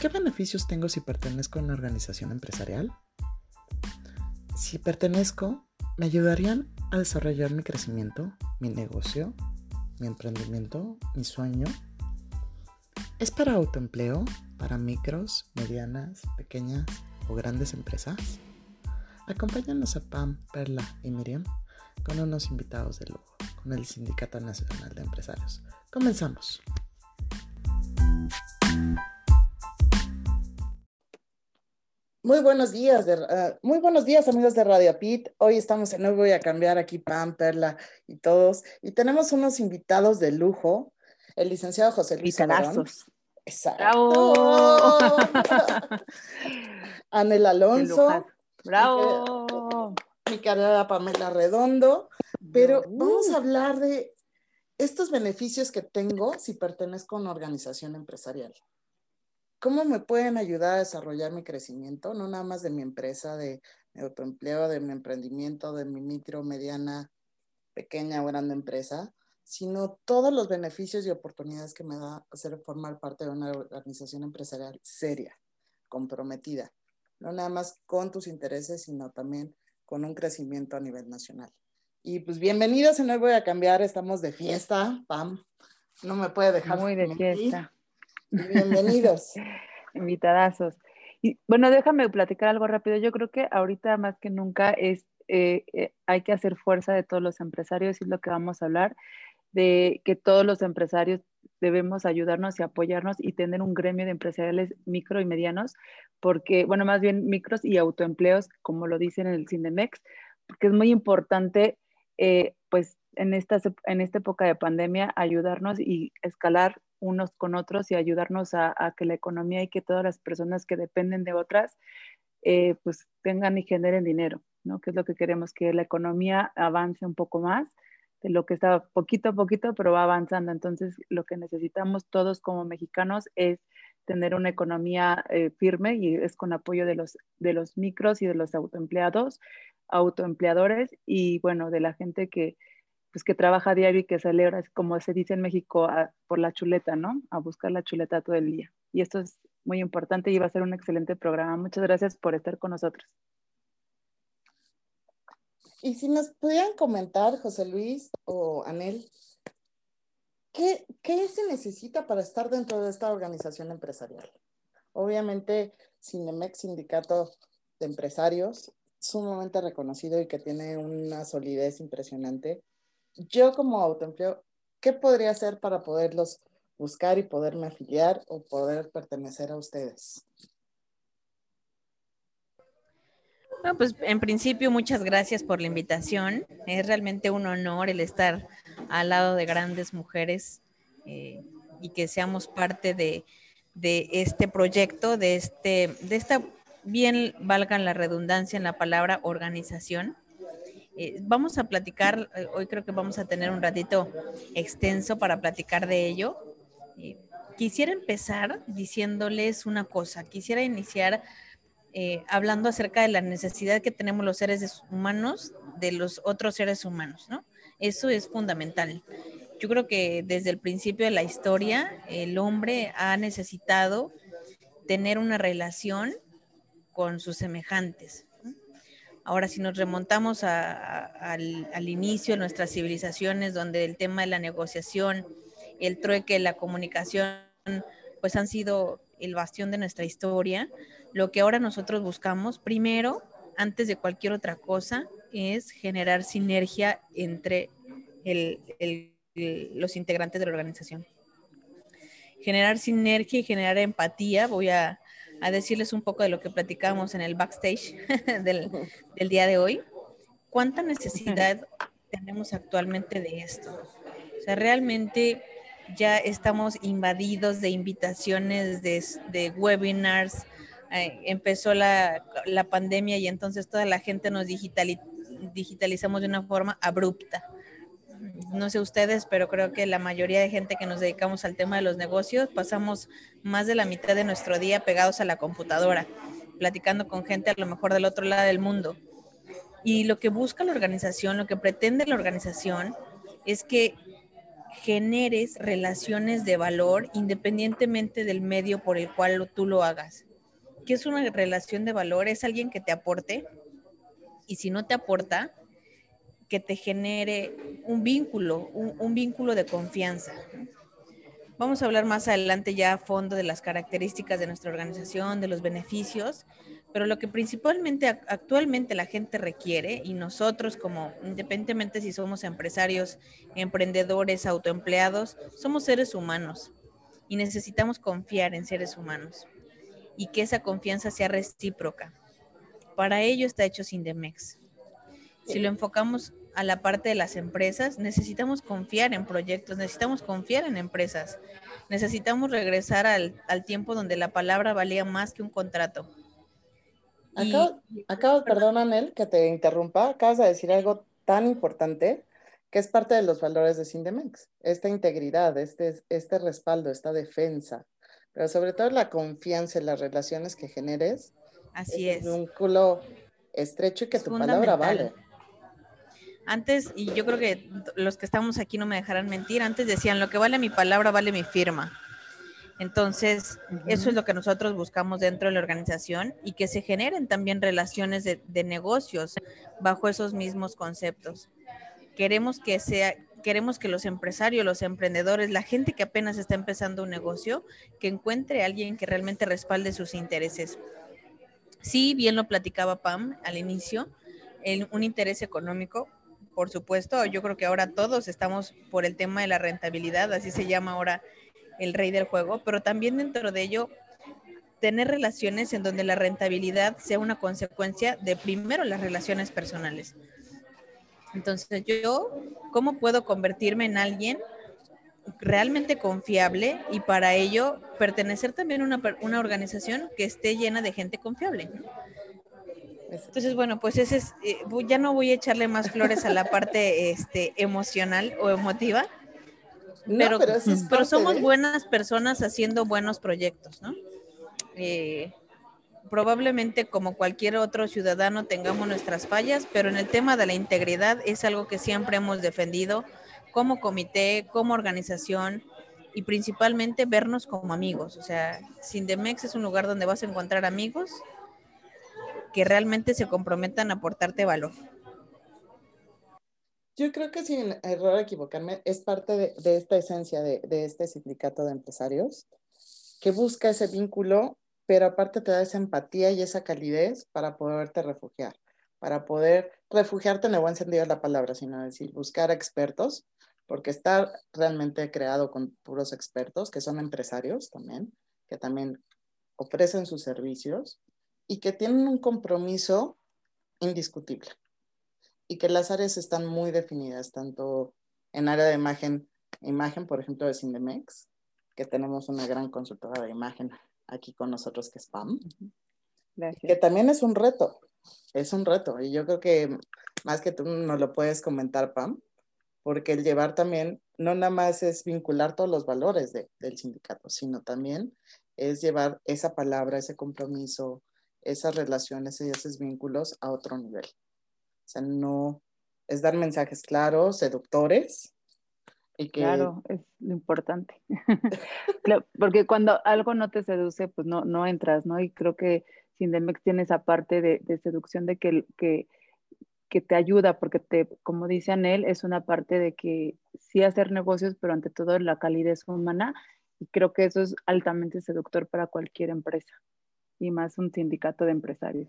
¿Qué beneficios tengo si pertenezco a una organización empresarial? Si pertenezco, me ayudarían a desarrollar mi crecimiento, mi negocio, mi emprendimiento, mi sueño. ¿Es para autoempleo, para micros, medianas, pequeñas o grandes empresas? Acompáñanos a Pam, Perla y Miriam con unos invitados de lujo, con el Sindicato Nacional de Empresarios. Comenzamos. Muy buenos días, uh, muy buenos días amigos de Radio Pit. Hoy estamos en nuevo, voy a cambiar aquí Pam, Perla y todos. Y tenemos unos invitados de lujo, el licenciado José Luis. Exacto. ¡Bravo! Anel Alonso. Bravo. Mi querida Pamela Redondo. Pero vamos a hablar de estos beneficios que tengo si pertenezco a una organización empresarial. ¿Cómo me pueden ayudar a desarrollar mi crecimiento? No nada más de mi empresa, de mi autoempleo, de mi emprendimiento, de mi micro, mediana, pequeña o grande empresa, sino todos los beneficios y oportunidades que me da hacer formar parte de una organización empresarial seria, comprometida, no nada más con tus intereses, sino también con un crecimiento a nivel nacional. Y pues bienvenidos, en hoy voy a cambiar, estamos de fiesta, Pam, no me puede dejar. Muy de fiesta. Bienvenidos. Invitadazos. Y bueno, déjame platicar algo rápido. Yo creo que ahorita más que nunca es, eh, eh, hay que hacer fuerza de todos los empresarios, y es lo que vamos a hablar, de que todos los empresarios debemos ayudarnos y apoyarnos y tener un gremio de empresariales micro y medianos, porque, bueno, más bien micros y autoempleos, como lo dicen en el Cindemex, porque es muy importante, eh, pues, en esta, en esta época de pandemia, ayudarnos y escalar unos con otros y ayudarnos a, que la economía y que todas las personas que dependen de otras, eh, pues tengan y generen dinero, ¿no? Que es lo que queremos, que la economía avance un poco más de lo que estaba poquito a poquito, pero va avanzando. Entonces, lo que necesitamos todos como mexicanos es tener una economía eh, firme y es con apoyo de los, de los micros y de los autoempleados, autoempleadores y bueno, de la gente que, pues que trabaja diario y que celebra, como se dice en México, por la chuleta, ¿no? A buscar la chuleta todo el día. Y esto es muy importante y va a ser un excelente programa. Muchas gracias por estar con nosotros. Y si nos pudieran comentar, José Luis o Anel, ¿qué, ¿qué se necesita para estar dentro de esta organización empresarial? Obviamente, Cinemex, sindicato de empresarios, sumamente reconocido y que tiene una solidez impresionante yo como autoempleo, ¿qué podría hacer para poderlos buscar y poderme afiliar o poder pertenecer a ustedes? Pues en principio muchas gracias por la invitación. Es realmente un honor el estar al lado de grandes mujeres eh, y que seamos parte de, de, este proyecto, de, este, de esta, bien valga la redundancia en la palabra organización, eh, vamos a platicar, eh, hoy creo que vamos a tener un ratito extenso para platicar de ello. Eh, quisiera empezar diciéndoles una cosa, quisiera iniciar hablando acerca de la necesidad que tenemos los seres humanos de los otros seres humanos, ¿no? Eso es fundamental. Yo creo que desde el principio de la historia el hombre ha necesitado tener una relación con sus semejantes, Ahora, si nos remontamos al, inicio de nuestras civilizaciones, donde el tema de la negociación, el trueque, la comunicación, pues han sido el bastión de nuestra historia, lo que ahora nosotros buscamos, primero, antes de cualquier otra cosa, es generar sinergia entre los integrantes de la organización. Generar sinergia y generar empatía, voy a a decirles un poco de lo que platicamos en el backstage del, día de hoy. ¿Cuánta necesidad tenemos actualmente de esto? O sea, realmente ya estamos invadidos de invitaciones, de, webinars. Eh, empezó la, pandemia y entonces toda la gente nos digitalizamos de una forma abrupta no sé ustedes, pero creo que la mayoría de gente que nos dedicamos al tema de los negocios pasamos más de la mitad de nuestro día pegados a la computadora, platicando con gente a lo mejor del otro lado del mundo. Y lo que busca la organización, lo que pretende la organización, es que generes relaciones de valor independientemente del medio por el cual tú lo hagas. ¿Qué es una relación de valor? Es alguien que te aporte y si no te aporta, que te genere un vínculo, un, vínculo de confianza. Vamos a hablar más adelante ya a fondo de las características de nuestra organización, de los beneficios, pero lo que principalmente actualmente la gente requiere y nosotros como independientemente si somos empresarios, emprendedores, autoempleados, somos seres humanos y necesitamos confiar en seres humanos y que esa confianza sea recíproca. Para ello está hecho Sindemex. Si lo enfocamos a la parte de las empresas, necesitamos confiar en proyectos, necesitamos confiar en empresas, necesitamos regresar al, tiempo donde la palabra valía más que un contrato. Acabo, acabo, perdón, Anel, que te interrumpa, acabas de decir algo tan importante que es parte de los valores de Sindemex, esta integridad, este, este respaldo, esta defensa, pero sobre todo la confianza en las relaciones que generes. Así es. Un vínculo estrecho y que tu palabra vale. Antes, y yo creo que los que estamos aquí no me dejarán mentir, antes decían, lo que vale mi palabra, vale mi firma. Entonces, eso es lo que nosotros buscamos dentro de la organización y que se generen también relaciones de, negocios bajo esos mismos conceptos. Queremos que sea, queremos que los empresarios, los emprendedores, la gente que apenas está empezando un negocio, que encuentre a alguien que realmente respalde sus intereses. Sí, bien lo platicaba Pam al inicio, un interés económico, por supuesto, yo creo que ahora todos estamos por el tema de la rentabilidad, así se llama ahora el rey del juego, pero también dentro de ello tener relaciones en donde la rentabilidad sea una consecuencia de primero las relaciones personales. Entonces yo, ¿cómo puedo convertirme en alguien realmente confiable y para ello pertenecer también a una, una organización que esté llena de gente confiable? Entonces, bueno, pues ese es, eh, ya no voy a echarle más flores a la parte este, emocional o emotiva, pero, pero, somos buenas personas haciendo buenos proyectos, ¿no? Eh, probablemente como cualquier otro ciudadano tengamos nuestras fallas, pero en el tema de la integridad es algo que siempre hemos defendido como comité, como organización y principalmente vernos como amigos. O sea, Sindemex es un lugar donde vas a encontrar amigos que realmente se comprometan a aportarte valor. Yo creo que sin error equivocarme, es parte de, esta esencia de, este sindicato de empresarios que busca ese vínculo, pero aparte te da esa empatía y esa calidez para poderte refugiar, para poder refugiarte en el buen sentido de la palabra, sino decir, buscar expertos, porque está realmente creado con puros expertos, que son empresarios también, que también ofrecen sus servicios y que tienen un compromiso indiscutible y que las áreas están muy definidas, tanto en área de imagen, imagen, por ejemplo, de Cindemex, que tenemos una gran consultora de imagen aquí con nosotros que es PAM, que también es un reto, es un reto, y yo creo que más que tú no lo puedes comentar, Pam, porque el llevar también, no nada más es vincular todos los valores del sindicato, sino también es llevar esa palabra, ese compromiso, esas relaciones y esos vínculos a otro nivel. O sea, no es dar mensajes claros, seductores. Y. Claro, es lo importante. Porque cuando algo no te seduce, pues no, no entras, ¿no? Y creo que Sindemex tiene esa parte de, de seducción de que, que, que, te ayuda, porque te, como dice Anel, es una parte de que sí hacer negocios, pero ante todo la calidez humana. Y creo que eso es altamente seductor para cualquier empresa y más un sindicato de empresarios.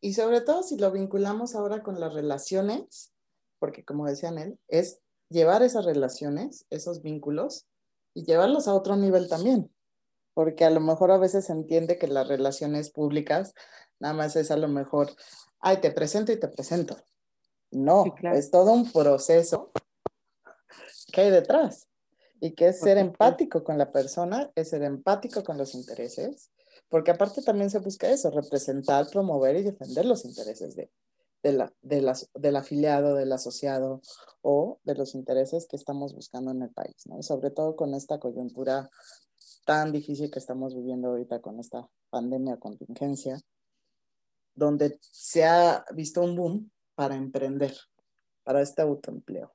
Y sobre todo si lo vinculamos ahora con las relaciones, porque como decían él, es llevar esas relaciones, esos vínculos, y llevarlos a otro nivel también, porque a lo mejor a veces se entiende que las relaciones públicas nada más es a lo mejor, ay, te presento y te presento. No, es todo un proceso que hay detrás y que es ser empático con la persona, es ser empático con los intereses, porque aparte también se busca eso, representar, promover y defender los intereses de, de la, de las, del afiliado, del asociado o de los intereses que estamos buscando en el país, ¿no? sobre todo con esta coyuntura tan difícil que estamos viviendo ahorita con esta pandemia, contingencia, donde se ha visto un boom para emprender, para este autoempleo.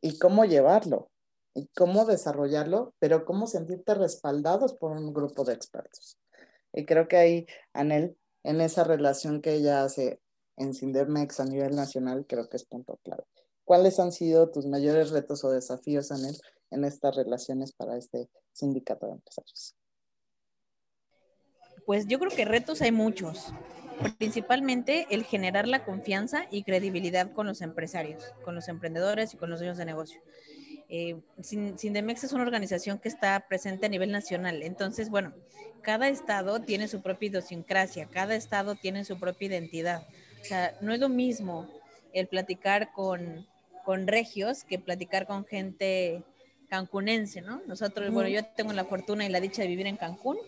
y cómo llevarlo y cómo desarrollarlo, pero cómo sentirte respaldados por un grupo de expertos. Y creo que ahí, Anel, en esa relación que ella hace en Sindemex a nivel nacional, creo que es punto clave. ¿Cuáles han sido tus mayores retos o desafíos, Anel, en estas relaciones para este sindicato de empresarios? Pues yo creo que retos hay muchos, principalmente el generar la confianza y credibilidad con los empresarios, con los emprendedores y con los dueños de negocio. Eh, Sindemex es una organización que está presente a nivel nacional. Entonces, bueno, cada estado tiene su propia idiosincrasia, cada estado tiene su propia identidad. O sea, no es lo mismo el platicar con, con regios que platicar con gente cancunense, ¿no? Nosotros, bueno, yo tengo la fortuna y la dicha de vivir en Cancún.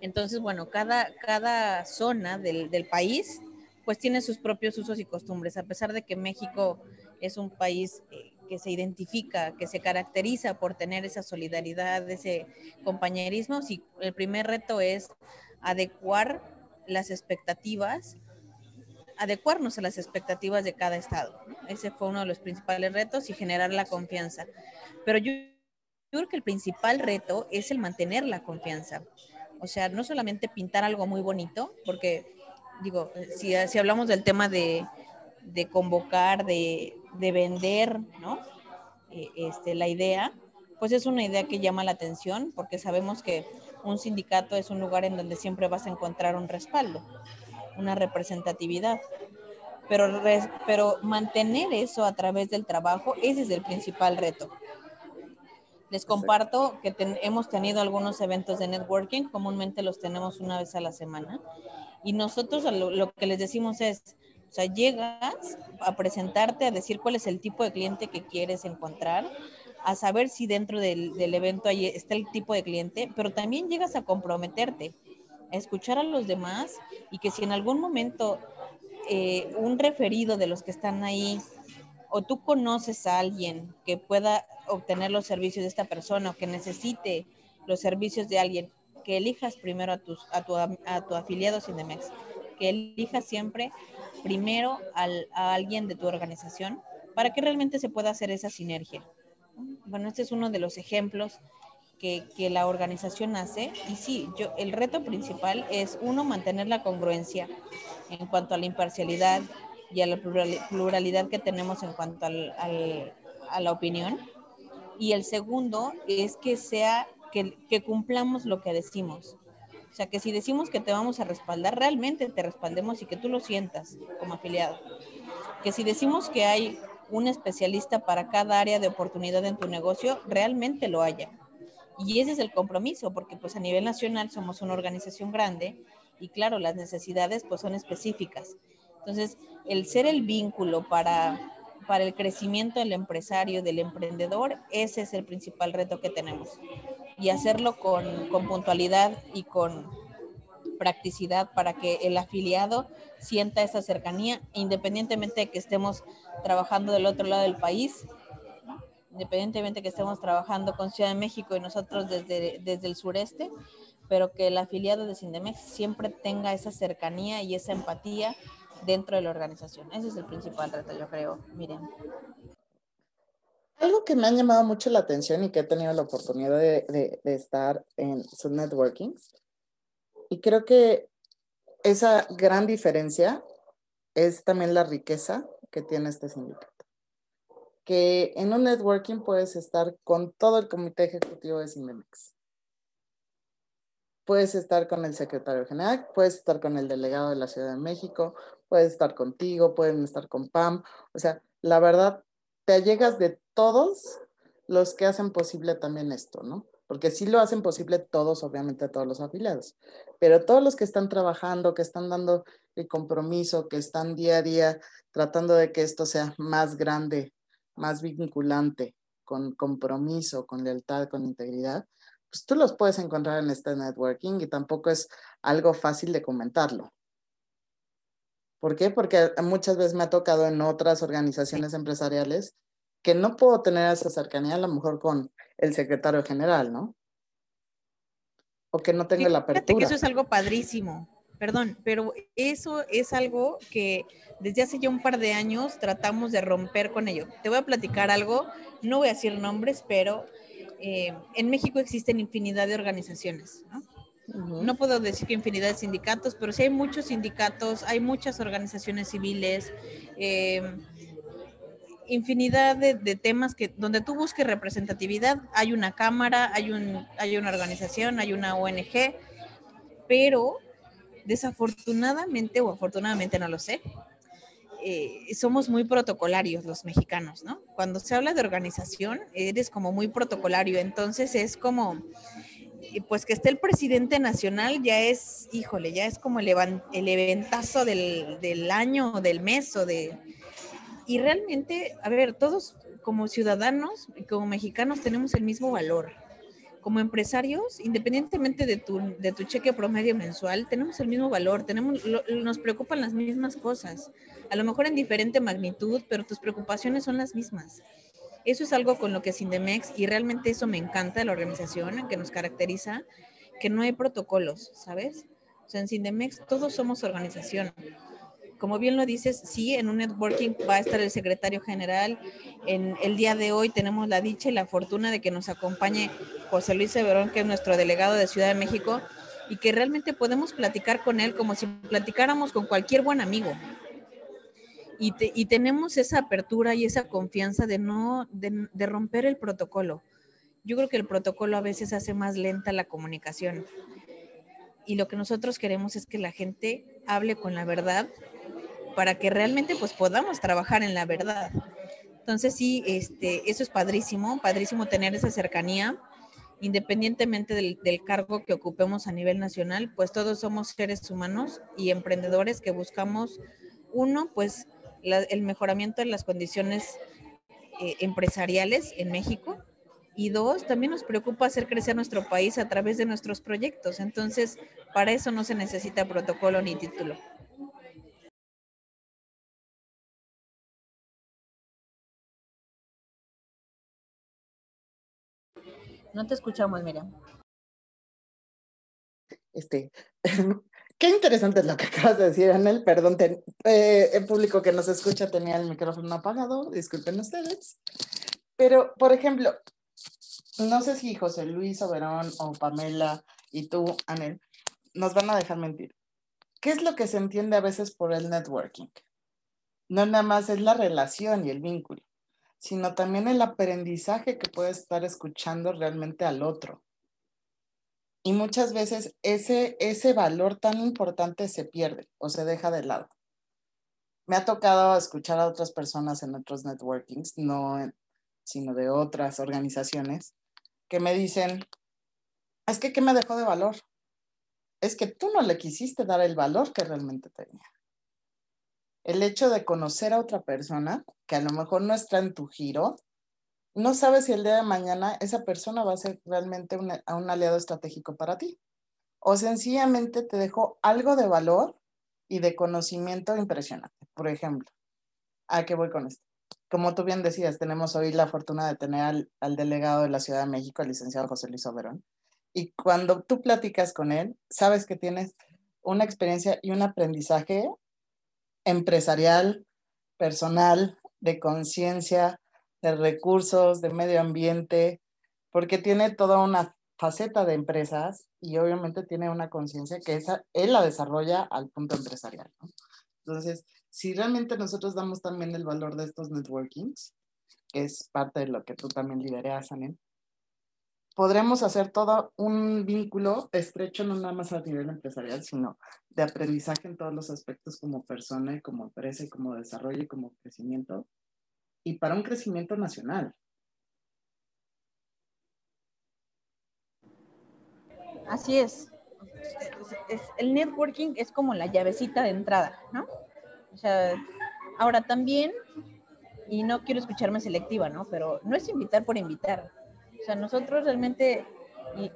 Entonces, bueno, cada, cada zona del, del país pues tiene sus propios usos y costumbres, a pesar de que México es un país eh, que se identifica, que se caracteriza por tener esa solidaridad, ese compañerismo. Sí, el primer reto es adecuar las expectativas, adecuarnos a las expectativas de cada estado. Ese fue uno de los principales retos y generar la confianza. Pero yo, creo que el principal reto es el mantener la confianza. O sea, no solamente pintar algo muy bonito, porque digo, si, si hablamos del tema de, de convocar, de, de vender, ¿no? E, este, la idea, pues es una idea que llama la atención porque sabemos que un sindicato es un lugar en donde siempre vas a encontrar un respaldo, una representatividad. Pero, pero mantener eso a través del trabajo, ese es el principal reto. Les comparto que hemos tenido algunos eventos de networking, comúnmente los tenemos una vez a la semana, y nosotros lo que les decimos es, o sea, llegas a presentarte, a decir cuál es el tipo de cliente que quieres encontrar, a saber si dentro del, evento ahí está el tipo de cliente, pero también llegas a comprometerte, a escuchar a los demás y que si en algún momento eh, un referido de los que están ahí o tú conoces a alguien que pueda obtener los servicios de esta persona o que necesite los servicios de alguien, que elijas primero a, tus, a, tu, a tu afiliado Cinemex, que elijas siempre primero a alguien de tu organización para que realmente se pueda hacer esa sinergia. Bueno, este es uno de los ejemplos que, que, la organización hace. Y sí, yo, el reto principal es, uno, mantener la congruencia en cuanto a la imparcialidad y a la pluralidad que tenemos en cuanto al, a la opinión. Y el segundo es que sea, que, que cumplamos lo que decimos. O sea, que si decimos que te vamos a respaldar, realmente te respaldemos y que tú lo sientas como afiliado. Que si decimos que hay un especialista para cada área de oportunidad en tu negocio, realmente lo haya. Y ese es el compromiso, porque pues a nivel nacional somos una organización grande y claro, las necesidades pues son específicas. Entonces, el ser el vínculo para, para el crecimiento del empresario, del emprendedor, ese es el principal reto que tenemos y hacerlo con, con puntualidad y con practicidad para que el afiliado sienta esa cercanía, independientemente de que estemos trabajando del otro lado del país, independientemente de que estemos trabajando con Ciudad de México y nosotros desde, desde el sureste, pero que el afiliado de Sindemex siempre tenga esa cercanía y esa empatía dentro de la organización. Ese es el principal reto, yo creo. Miren. Algo que me ha llamado mucho la atención y que he tenido la oportunidad de, estar en su networking, y creo que esa gran diferencia es también la riqueza que tiene este sindicato. Que en un networking puedes estar con todo el comité ejecutivo de Cinemex. Puedes estar con el secretario general, puedes estar con el delegado de la Ciudad de México, puedes estar contigo, pueden estar con Pam. O sea, la verdad, te allegas de todos los que hacen posible también esto, ¿no? Porque sí lo hacen posible todos, obviamente todos los afiliados, pero todos los que están trabajando, que están dando el compromiso, que están día a día tratando de que esto sea más grande, más vinculante, con compromiso, con lealtad, con integridad, pues tú los puedes encontrar en este networking y tampoco es algo fácil de comentarlo. ¿Por qué? Porque muchas veces me ha tocado en otras organizaciones empresariales que no puedo tener esa cercanía a lo mejor con el secretario general, ¿no? O que no tengo la apertura. que eso es algo padrísimo. Perdón, pero eso es algo que desde hace ya un par de años tratamos de romper con ello. Te voy a platicar algo, no voy a decir nombres, pero eh, en México existen infinidad de organizaciones, ¿no? No puedo decir que infinidad de sindicatos, pero sí hay muchos sindicatos, hay muchas organizaciones civiles, eh, infinidad de, temas que donde tú busques representatividad, hay una cámara, hay, un, hay una organización, hay una ONG, pero desafortunadamente o afortunadamente no lo sé, eh, somos muy protocolarios los mexicanos, ¿no? Cuando se habla de organización, eres como muy protocolario, entonces es como, pues que esté el presidente nacional ya es, híjole, ya es como el, el eventazo del, del año, del mes o de... Y realmente, a ver, todos como ciudadanos y como mexicanos tenemos el mismo valor como empresarios, independientemente de tu, de tu cheque promedio mensual, tenemos el mismo valor, tenemos, nos preocupan las mismas cosas, a lo mejor en diferente magnitud, pero tus preocupaciones son las mismas. Eso es algo con lo que Sindemex, y realmente eso me encanta la organización, que nos caracteriza, que no hay protocolos, ¿sabes? O sea, en Sindemex todos somos organización como bien lo dices, sí, en un networking va a estar el secretario general. En el día de hoy tenemos la dicha y la fortuna de que nos acompañe José Luis Severón, que es nuestro delegado de Ciudad de México, y que realmente podemos platicar con él como si platicáramos con cualquier buen amigo. Y, y tenemos esa apertura y esa confianza de no, de, de romper el protocolo. Yo creo que el protocolo a veces hace más lenta la comunicación. Y lo que nosotros queremos es que la gente hable con la verdad para que realmente pues podamos trabajar en la verdad. Entonces sí, este, eso es padrísimo, padrísimo tener esa cercanía, independientemente del, cargo que ocupemos a nivel nacional, pues todos somos seres humanos y emprendedores que buscamos, uno, pues el mejoramiento de las condiciones eh, empresariales en México, y dos, también nos preocupa hacer crecer nuestro país a través de nuestros proyectos. Entonces, para eso no se necesita protocolo ni título. No te escuchamos, Miriam. Este, qué interesante es lo que acabas de decir, Anel. Perdón, eh, el público que nos escucha tenía el micrófono apagado, disculpen ustedes. Pero, por ejemplo, no sé si José Luis Oberón o Pamela y tú, Anel, nos van a dejar mentir. ¿Qué es lo que se entiende a veces por el networking? No nada más es la relación y el vínculo sino también el aprendizaje que puede estar escuchando realmente al otro. Y muchas veces ese, ese valor tan importante se pierde o se deja de lado. Me ha tocado escuchar a otras personas en otros networkings, no sino de otras organizaciones, que me dicen, es que ¿qué me dejó de valor? Es que tú no le quisiste dar el valor que realmente tenía el hecho de conocer a otra persona que a lo mejor no está en tu giro, no sabes si el día de mañana esa persona va a ser realmente un aliado estratégico para ti. O sencillamente te dejó algo de valor y de conocimiento impresionante. Por ejemplo, ¿a qué voy con esto? Como tú bien decías, tenemos hoy la fortuna de tener al, al delegado de la Ciudad de México, el licenciado José Luis Oberón. Y cuando tú platicas con él, sabes que tienes una experiencia y un aprendizaje empresarial, personal, de conciencia, de recursos, de medio ambiente, porque tiene toda una faceta de empresas y obviamente tiene una conciencia que esa, él la desarrolla al punto empresarial. Entonces, si realmente nosotros damos también el valor de estos networkings, que es parte de lo que tú también lideras, Anen, podremos hacer todo un vínculo estrecho, no nada más a nivel empresarial, sino de aprendizaje en todos los aspectos como persona y como empresa y como desarrollo y como crecimiento, y para un crecimiento nacional. Así es. el networking es como la llavecita de entrada, ¿no? O sea, ahora también, y no quiero escucharme selectiva, ¿no? Pero no es invitar por invitar o sea, nosotros realmente,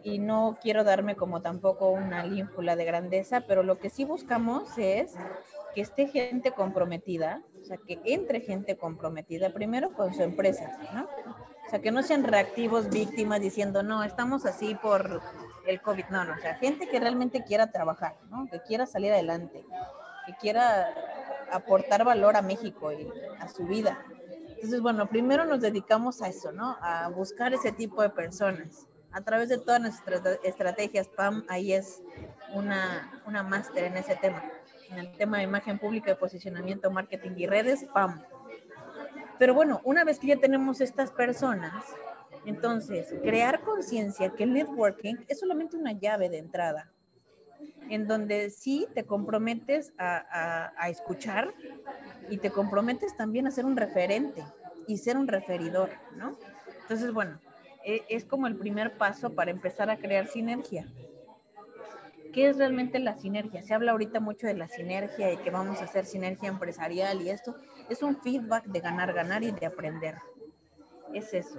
y, no quiero darme como tampoco una línfula de grandeza, pero lo que sí buscamos es que esté gente comprometida, o sea, que entre gente comprometida primero con su empresa, ¿no? O sea, que no sean reactivos víctimas diciendo, no, estamos así por el COVID, no, no, o sea, gente que realmente quiera trabajar, ¿no? Que quiera salir adelante, que quiera aportar valor a México y a su vida. Entonces, bueno, primero nos dedicamos a eso, ¿no? A buscar ese tipo de personas. A través de todas nuestras estrategias, PAM ahí es una, una máster en ese tema. En el tema de imagen pública, de posicionamiento, marketing y redes, PAM. Pero bueno, una vez que ya tenemos estas personas, entonces, crear conciencia que el networking es solamente una llave de entrada, en donde sí te comprometes a, escuchar y te comprometes también a ser un referente y ser un referidor, ¿no? Entonces, bueno, e, es como el primer paso para empezar a crear sinergia. ¿Qué es realmente la sinergia? Se habla ahorita mucho de la sinergia y que vamos a hacer sinergia empresarial y esto es un feedback de ganar, ganar y de aprender. Es eso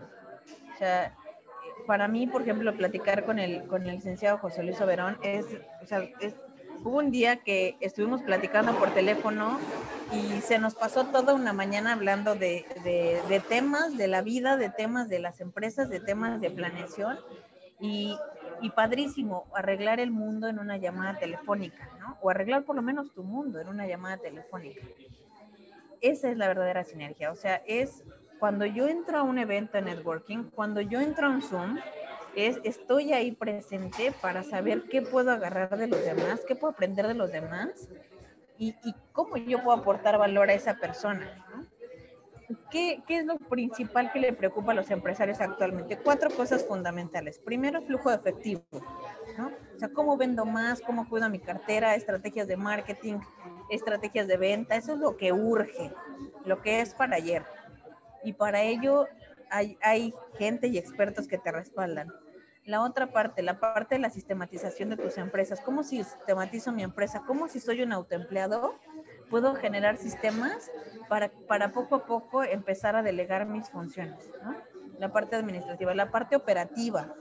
para mí, por ejemplo, platicar con el, con el licenciado José Luis Oberón es, o sea, es, hubo un día que estuvimos platicando por teléfono y se nos pasó toda una mañana hablando de, de, de temas de la vida, de temas de las empresas, de temas de planeación y, y, padrísimo arreglar el mundo en una llamada telefónica, ¿no? O arreglar por lo menos tu mundo en una llamada telefónica. Esa es la verdadera sinergia, o sea, es cuando yo entro a un evento de networking, cuando yo entro a un Zoom, es, estoy ahí presente para saber qué puedo agarrar de los demás, qué puedo aprender de los demás y, cómo yo puedo aportar valor a esa persona. ¿Qué, ¿Qué, es lo principal que le preocupa a los empresarios actualmente? Cuatro cosas fundamentales. Primero, flujo de efectivo. O sea, cómo vendo más, cómo cuido mi cartera, estrategias de marketing, estrategias de venta. Eso es lo que urge, lo que es para ayer y para ello hay, hay gente y expertos que te respaldan. La otra parte, la parte de la sistematización de tus empresas. ¿Cómo sistematizo mi empresa? ¿Cómo si soy un autoempleado puedo generar sistemas para, para poco a poco empezar a delegar mis funciones? La parte administrativa, la parte operativa.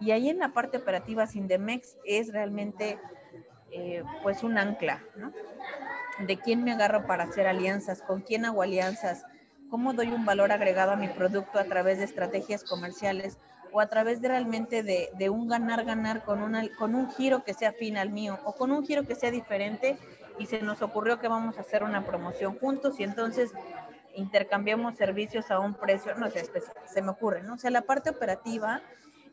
Y ahí en la parte operativa, Sindemex es realmente eh, pues un ancla, ¿no? De quién me agarro para hacer alianzas, con quién hago alianzas, cómo doy un valor agregado a mi producto a través de estrategias comerciales o a través de realmente de, un ganar-ganar con, con un giro que sea afín al mío o con un giro que sea diferente y se nos ocurrió que vamos a hacer una promoción juntos y entonces intercambiamos servicios a un precio, no sé, se me ocurre, ¿no? O sea, la parte operativa,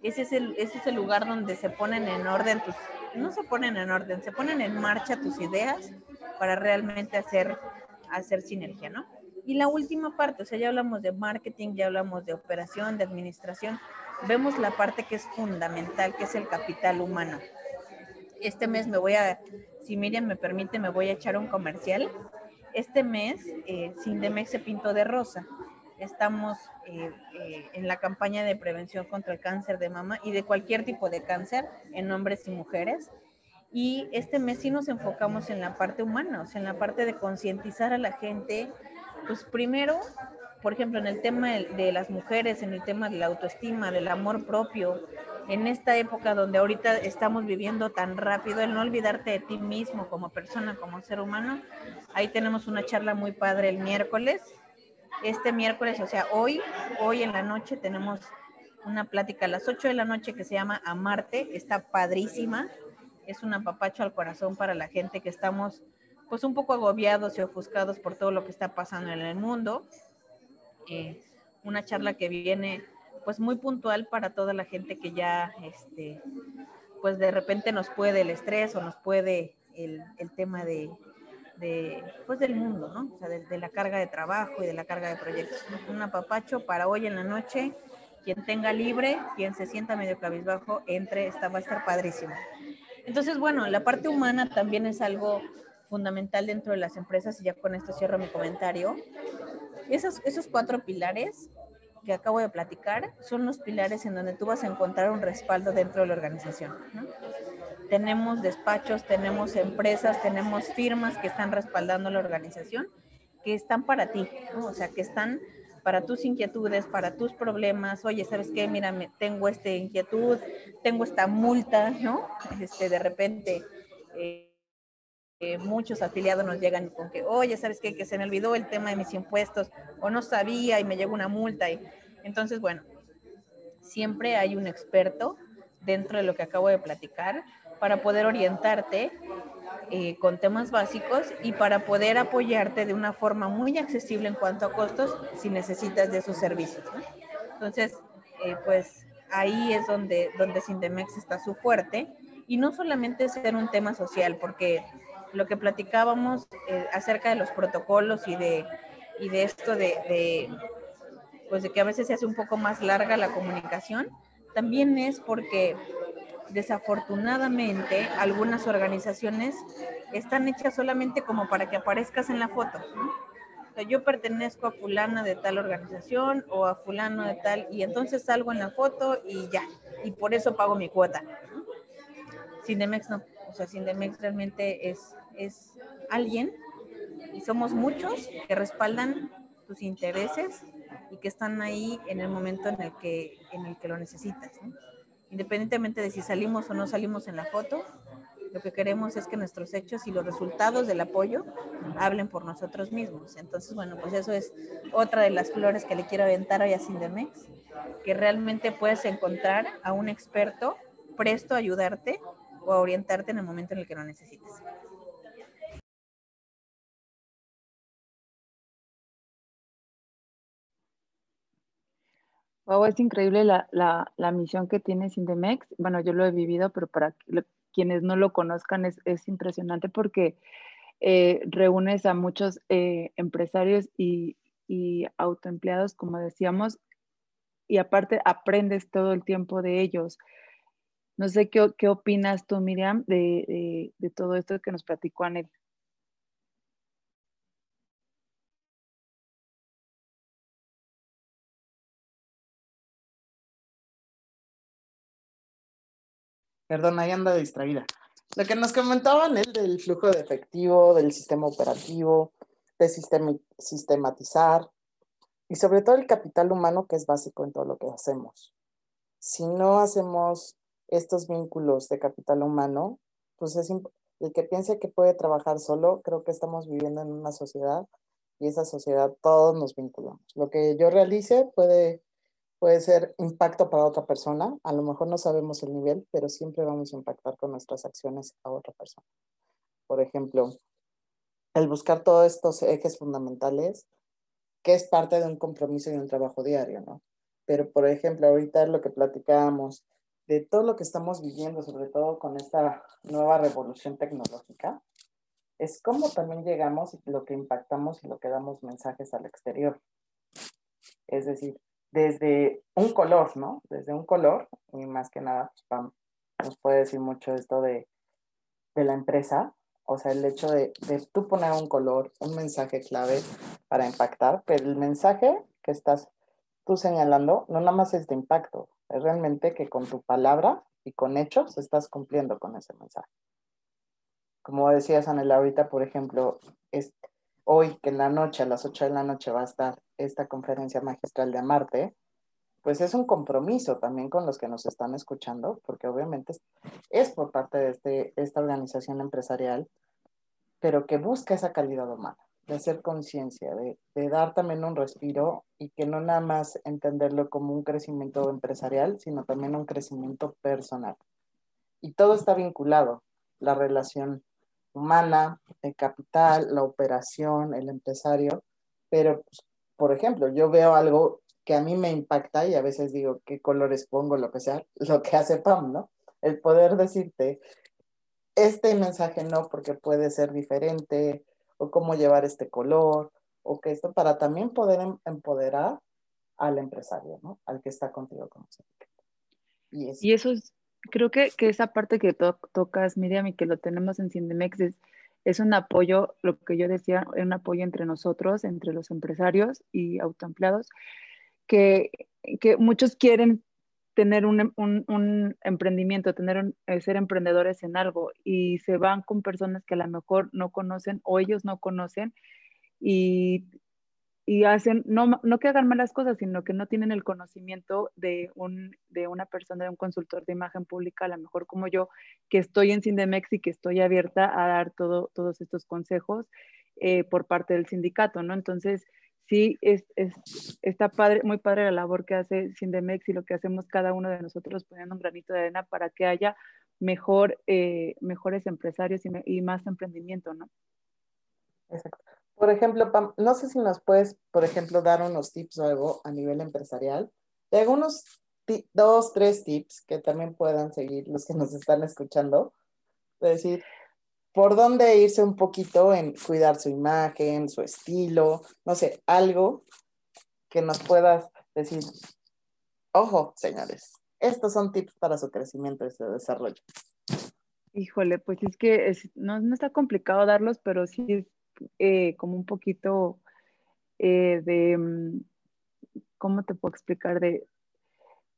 ese es el, ese es el lugar donde se ponen en orden tus, no se ponen en orden, se ponen en marcha tus ideas para realmente hacer, hacer sinergia, ¿no? Y la última parte, o sea, ya hablamos de marketing, ya hablamos de operación, de administración, vemos la parte que es fundamental, que es el capital humano. Este mes me voy a, si Miriam me permite, me voy a echar un comercial. Este mes, eh, Sindemex se pintó de rosa. Estamos eh, eh, en la campaña de prevención contra el cáncer de mama y de cualquier tipo de cáncer en hombres y mujeres. Y este mes sí nos enfocamos en la parte humana, o sea, en la parte de concientizar a la gente pues primero, por ejemplo, en el tema de las mujeres, en el tema de la autoestima, del amor propio, en esta época donde ahorita estamos viviendo tan rápido, el no olvidarte de ti mismo como persona, como ser humano, ahí tenemos una charla muy padre el miércoles. Este miércoles, o sea, hoy, hoy en la noche tenemos una plática a las 8 de la noche que se llama Amarte, está padrísima, es un apapacho al corazón para la gente que estamos pues un poco agobiados y ofuscados por todo lo que está pasando en el mundo. Eh, una charla que viene pues muy puntual para toda la gente que ya, este, pues de repente nos puede el estrés o nos puede el, el tema de, de, pues del mundo, ¿no? O sea, de, la carga de trabajo y de la carga de proyectos. Un apapacho para hoy en la noche, quien tenga libre, quien se sienta medio cabizbajo, entre, esta va a estar padrísimo. Entonces, bueno, la parte humana también es algo fundamental dentro de las empresas, y ya con esto cierro mi comentario. Esos, esos cuatro pilares que acabo de platicar son los pilares en donde tú vas a encontrar un respaldo dentro de la organización. Tenemos despachos, tenemos empresas, tenemos firmas que están respaldando la organización, que están para ti, o sea, que están para tus inquietudes, para tus problemas. Oye, ¿sabes qué? Mira, tengo esta inquietud, tengo esta multa, ¿no? Este, de repente... Eh, muchos afiliados nos llegan con que, oye, ¿sabes? Que se me olvidó el tema de mis impuestos o no sabía y me llegó una multa. Y, entonces, bueno, siempre hay un experto, dentro de lo que acabo de platicar para poder orientarte eh, con temas básicos y para poder apoyarte de una forma muy accesible en cuanto a costos si necesitas de esos servicios. Entonces, eh, pues ahí es donde, donde Sindemex está su fuerte y no solamente ser un tema social, porque lo que platicábamos eh, acerca de los protocolos y de, y de esto de, pues de que a veces se hace un poco más larga la comunicación, también es porque desafortunadamente algunas organizaciones están hechas solamente como para que aparezcas en la foto. yo pertenezco a fulana de tal organización o a fulano de tal y entonces salgo en la foto y ya, y por eso pago mi cuota. Sindemex no, o sea, Sindemex realmente es, es alguien y somos muchos que respaldan tus intereses y que están ahí en el momento en el que, en el que lo necesitas. Independientemente de si salimos o no salimos en la foto, lo que queremos es que nuestros hechos y los resultados del apoyo hablen por nosotros mismos. Entonces, bueno, pues eso es otra de las flores que le quiero aventar hoy a Sindemex, que realmente puedes encontrar a un experto presto a ayudarte o a orientarte en el momento en el que lo necesites. Wow, es increíble la, la, la, misión que tiene Sindemex. Bueno, yo lo he vivido, pero para quienes no lo conozcan es, es impresionante porque eh, reúnes a muchos eh, empresarios y, y, autoempleados, como decíamos, y aparte aprendes todo el tiempo de ellos. No sé qué, qué opinas tú, Miriam, de, de, de todo esto que nos platicó Anel. Perdón, ahí anda distraída. Lo que nos comentaban él del flujo de efectivo, del sistema operativo, de sistematizar y sobre todo el capital humano que es básico en todo lo que hacemos. Si no hacemos estos vínculos de capital humano, pues es el que piense que puede trabajar solo, creo que estamos viviendo en una sociedad y esa sociedad todos nos vinculamos. Lo que yo realice puede puede ser impacto para otra persona. A lo mejor no sabemos el nivel, pero siempre vamos a impactar con nuestras acciones a otra persona. Por ejemplo, el buscar todos estos ejes fundamentales, que es parte de un compromiso y un trabajo diario, ¿no? Pero, por ejemplo, ahorita lo que platicábamos de todo lo que estamos viviendo, sobre todo con esta nueva revolución tecnológica, es cómo también llegamos lo que impactamos y lo que damos mensajes al exterior. Es decir, desde un color, ¿no? Desde un color, y más que nada, pues, nos puede decir mucho esto de, de la empresa, o sea, el hecho de, de, tú poner un color, un mensaje clave para impactar, pero el mensaje que estás tú señalando no nada más es de impacto, es realmente que con tu palabra y con hechos estás cumpliendo con ese mensaje. Como decía Sanela ahorita, por ejemplo, es, hoy que en la noche, a las 8 de la noche va a estar esta conferencia magistral de Amarte, pues es un compromiso también con los que nos están escuchando, porque obviamente es, por parte de este, esta organización empresarial, pero que busca esa calidad humana, de hacer conciencia, de, de dar también un respiro y que no nada más entenderlo como un crecimiento empresarial, sino también un crecimiento personal. Y todo está vinculado, la relación humana, el capital, la operación, el empresario, pero pues, por ejemplo, yo veo algo que a mí me impacta y a veces digo qué colores pongo, lo que sea, lo que hace Pam, ¿no? El poder decirte, este mensaje no, porque puede ser diferente, o cómo llevar este color, o que esto, para también poder em, empoderar al empresario, ¿no? Al que está contigo como Y eso, y eso es, creo que, que esa parte que tocas, Miriam, y que lo tenemos en Cindemex es es un apoyo, lo que yo decía, un apoyo entre nosotros, entre los empresarios y autoempleados, que, que muchos quieren tener un, un, un emprendimiento, tener eh, ser emprendedores en algo y se van con personas que a lo mejor no conocen o ellos no conocen y y hacen, no, no que hagan malas cosas, sino que no tienen el conocimiento de, un, de una persona, de un consultor de imagen pública, a lo mejor como yo, que estoy en Sindemex y que estoy abierta a dar todo, todos estos consejos eh, por parte del sindicato, ¿no? Entonces, sí es, está padre, muy padre la labor que hace Sindemex y lo que hacemos cada uno de nosotros poniendo un granito de arena para que haya mejor, eh, mejores empresarios y, más emprendimiento, ¿no? Exacto. Por ejemplo, no sé si nos puedes, por ejemplo, dar unos tips luego a nivel empresarial de algunos dos, tres tips que también puedan seguir los que nos están escuchando. Es decir, por dónde irse un poquito en cuidar su imagen, su estilo, no sé, algo que nos puedas decir, ojo, señores, estos son tips para su crecimiento y su desarrollo. Híjole, pues es que no, no, está complicado darlos, pero sí eh, como un poquito eh, de, mm, ¿cómo te puedo explicar? De,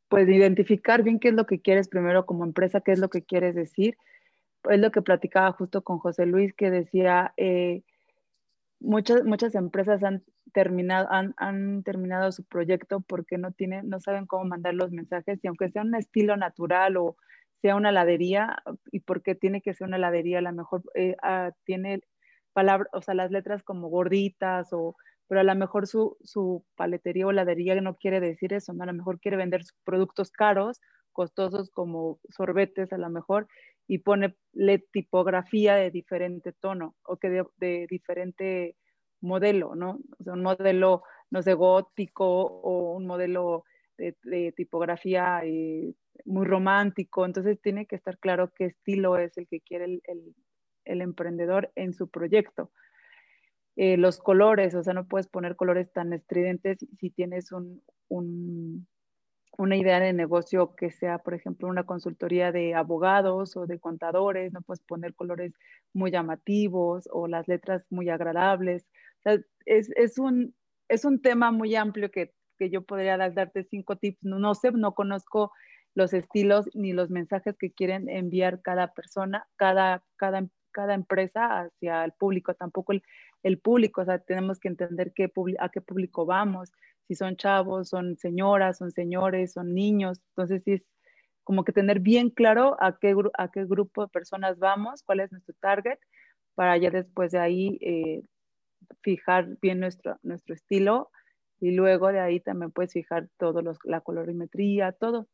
pues identificar bien qué es lo que quieres primero como empresa, qué es lo que quieres decir es lo que platicaba justo con José Luis, que decía, eh, muchas, muchas empresas han terminado, han, han, terminado su proyecto porque no, tienen, no saben cómo mandar los mensajes y aunque sea un estilo natural o sea una heladería, y porque tiene que ser una heladería, a lo mejor ah, tiene palabras, o sea, las letras como gorditas o pero a lo mejor su, su paletería o heladería no quiere decir eso, ¿no? a lo mejor quiere vender productos caros, costosos como sorbetes a lo mejor, y pone tipografía de diferente tono o que de, diferente modelo, ¿no? O sea, un modelo, no sé, gótico o un modelo de, tipografía eh, muy romántico. Entonces tiene que estar claro qué estilo es el que quiere el, emprendedor en su proyecto. Eh, los colores, o sea, no puedes poner colores tan estridentes si tienes un, una idea de negocio que sea, por ejemplo, una consultoría de abogados o de contadores, no puedes poner colores muy llamativos o las letras muy agradables. es, un, es un tema muy amplio que, yo podría darte cinco tips. No, no, sé, no conozco los estilos ni los mensajes que quieren enviar cada persona, cada, cada, cada empresa hacia el público, tampoco el, público, o sea, tenemos que entender qué, a qué público vamos si son chavos, son señoras, son señores, son niños. Entonces, es como que tener bien claro a qué, a qué grupo de personas vamos, cuál es nuestro target, para ya después de ahí eh, fijar bien nuestro, nuestro estilo y luego de ahí también puedes fijar todo los, la colorimetría, todo.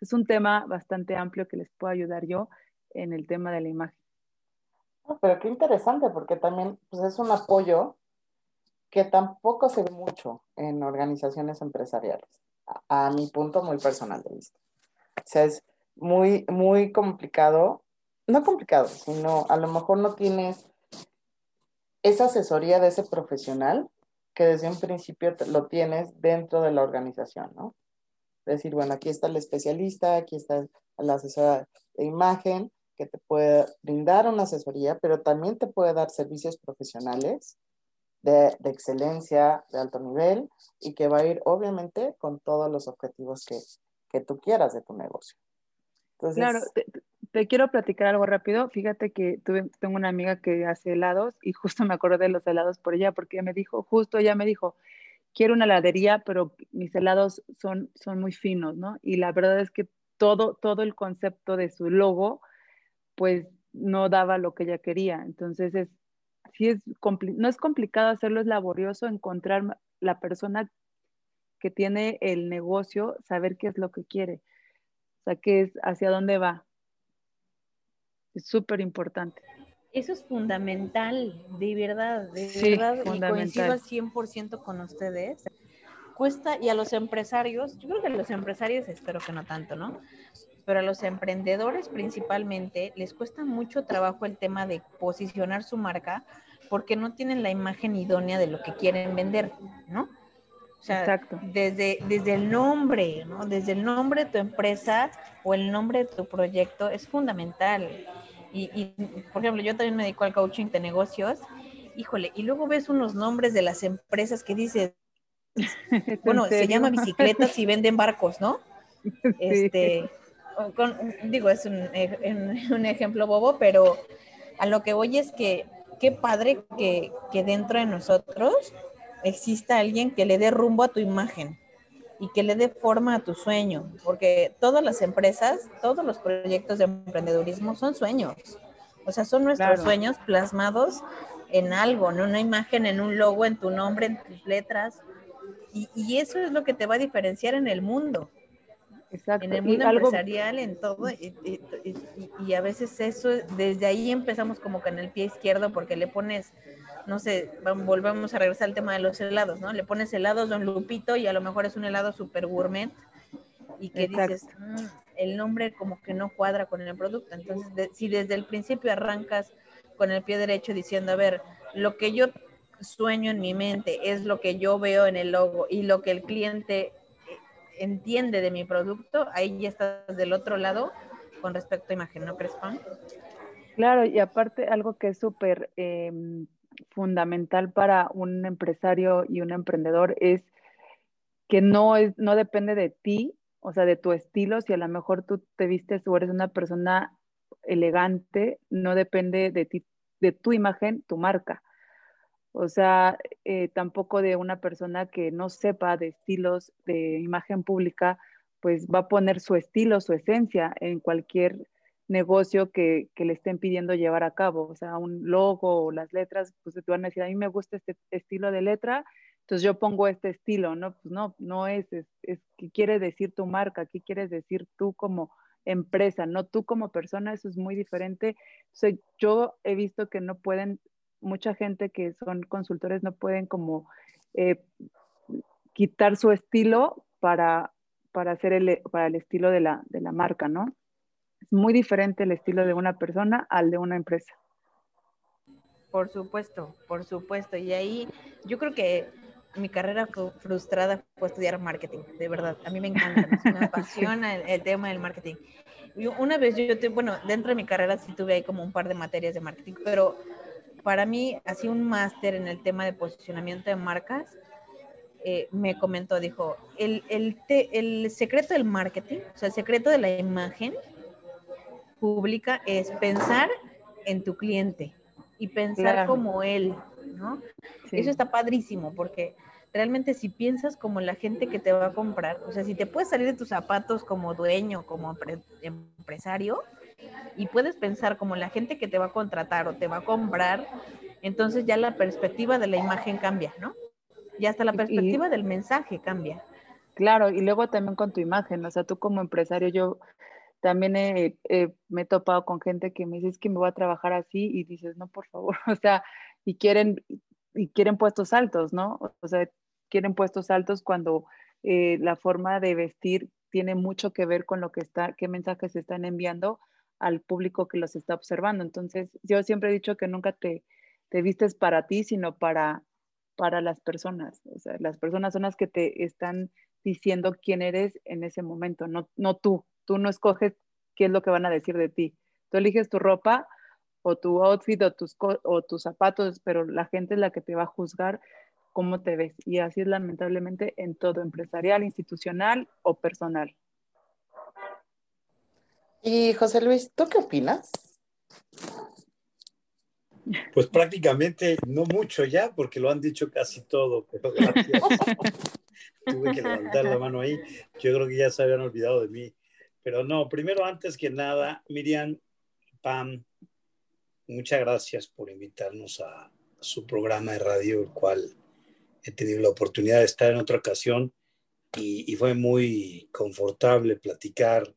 Es un tema bastante amplio que les puedo ayudar yo en el tema de la imagen. Pero qué interesante, porque también pues, es un apoyo que tampoco se ve mucho en organizaciones empresariales, a, mi punto muy personal de vista. O sea, es muy, muy complicado, no complicado, sino a lo mejor no tienes esa asesoría de ese profesional que desde un principio lo tienes dentro de la organización, ¿no? Decir, bueno, aquí está el especialista, aquí está la asesora de imagen, que te puede brindar una asesoría, pero también te puede dar servicios profesionales de, excelencia, de alto nivel y que va a ir obviamente con todos los objetivos que, que tú quieras de tu negocio. claro, te, quiero platicar algo rápido. Fíjate que tuve, tengo una amiga que hace helados y justo me acordé de los helados por ella porque me dijo, justo ella me dijo, quiero una heladería, pero mis helados son, son muy finos, ¿no? Y la verdad es que todo, todo el concepto de su logo, pues no daba lo que ella quería. Entonces es es no es complicado hacerlo, es laborioso encontrar la persona que tiene el negocio, saber qué es lo que quiere, o sea, qué es, hacia dónde va. Es súper importante. Eso es fundamental, de verdad, de verdad, y coincido al 100% con ustedes. Cuesta, y a los empresarios, yo creo que a los empresarios espero que no tanto, ¿no? Pero a los emprendedores principalmente les cuesta mucho trabajo el tema de posicionar su marca porque no tienen la imagen idónea de lo que quieren vender, ¿no? O sea, Exacto. Desde, desde el nombre, ¿no? Desde el nombre de tu empresa o el nombre de tu proyecto es fundamental. Y, por ejemplo, yo también me dedico al coaching de negocios. Híjole, y luego ves unos nombres de las empresas que dices, bueno, se llama bicicletas y venden barcos, ¿no? Este, digo, es un, un ejemplo bobo, pero a lo que voy es que qué padre que, dentro de nosotros exista alguien que le dé rumbo a tu imagen y que le dé forma a tu sueño, porque todas las empresas, todos los proyectos de emprendedurismo son sueños, o sea, son nuestros sueños plasmados en algo, en una imagen, en un logo, en tu nombre, en tus letras. Y, y eso es lo que te va a diferenciar en el mundo. Exacto. En el mundo empresarial, en todo. Y, y, a veces eso, desde ahí empezamos como que en el pie izquierdo porque le pones, no sé, volvemos a regresar al tema de los helados, ¿no? Le pones helados Don Lupito y a lo mejor es un helado super gourmet y que dices, mm, el nombre como que no cuadra con el producto. Entonces, si desde el principio arrancas con el pie derecho diciendo, a ver, lo que yo sueño en mi mente es lo que yo veo en el logo y lo que el cliente entiende de mi producto, ahí ya estás del otro lado con respecto a imagen, ¿no crees, Juan? Claro, y aparte algo que es súper em, fundamental para un empresario y un emprendedor es que no, es, no depende de ti o sea, de tu estilo, si a lo mejor tú te vistes o eres una persona elegante, no depende de ti, de tu imagen, tu marca. O sea, eh, tampoco de una persona que no sepa de estilos de imagen pública, pues va a poner su estilo, su esencia en cualquier negocio que, le estén pidiendo llevar a cabo. O sea, un logo o las letras, pues te van a decir, a mí me gusta este estilo de letra entonces yo pongo este estilo, ¿no? Pues no, no es, es, es qué quiere decir tu marca, qué quieres decir tú como empresa, no tú como persona, eso es muy diferente. yo he visto que no pueden, mucha gente que son consultores no pueden como eh, quitar su estilo para, para hacer el, para el estilo de la, de la marca, ¿no? Es muy diferente el estilo de una persona al de una empresa. Por supuesto, por supuesto. Y ahí yo creo que mi carrera frustrada fue estudiar marketing, de verdad. A mí me encanta, me apasiona el, tema del marketing. una vez yo, bueno, dentro de mi carrera sí tuve ahí como un par de materias de marketing, pero para mí, así un máster en el tema de posicionamiento de marcas, eh, me comentó, dijo, el, el, el secreto del marketing, o sea, el secreto de la imagen pública es pensar en tu cliente y pensar como él, ¿no? Eso está padrísimo porque realmente si piensas como la gente que te va a comprar, o sea, si te puedes salir de tus zapatos como dueño, como empresario, y puedes pensar como la gente que te va a contratar o te va a comprar, entonces ya la perspectiva de la imagen cambia, ¿no? Y hasta la perspectiva del mensaje cambia. Claro, y luego también con tu imagen, o sea, tú como empresario, yo también me he topado con gente que me dice, es que me voy a trabajar así, y dices, no, por favor, o sea, y quieren, y quieren puestos altos, ¿no? O sea, quieren puestos altos cuando eh, la forma de vestir tiene mucho que ver con lo que está, qué mensajes se están enviando al público que los está observando. Entonces, yo siempre he dicho que nunca te, te vistes para ti, sino para, para las personas. O sea, las personas son las que te están diciendo quién eres en ese momento, no, no tú. Tú no escoges qué es lo que van a decir de ti. Tú eliges tu ropa o tu outfit o tus, o tus zapatos, pero la gente es la que te va a juzgar cómo te ves. Y así es lamentablemente en todo, empresarial, institucional o personal. Y José Luis, ¿tú qué opinas? Pues prácticamente no mucho ya, porque lo han dicho casi todo, pero gracias. Tuve que levantar la mano ahí. Yo creo que ya se habían olvidado de mí. Pero no, primero, antes que nada, Miriam, Pam, muchas gracias por invitarnos a, su programa de radio, el cual he tenido la oportunidad de estar en otra ocasión y, fue muy confortable platicar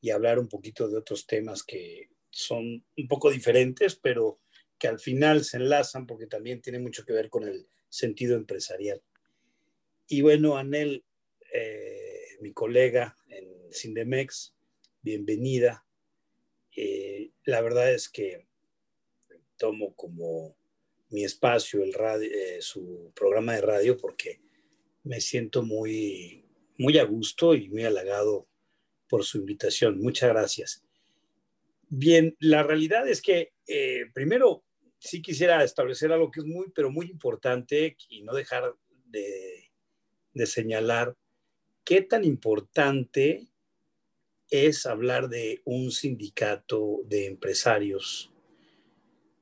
y hablar un poquito de otros temas que son un poco diferentes, pero que al final se enlazan porque también tiene mucho que ver con el sentido empresarial. Y bueno, Anel, eh, mi colega en Sindemex, bienvenida. Eh, la verdad es que tomo como mi espacio, el radio, eh, su programa de radio, porque me siento muy, muy a gusto y muy halagado por su invitación. Muchas gracias. Bien, la realidad es que eh, primero sí quisiera establecer algo que es muy, pero muy importante y no dejar de, de señalar qué tan importante es hablar de un sindicato de empresarios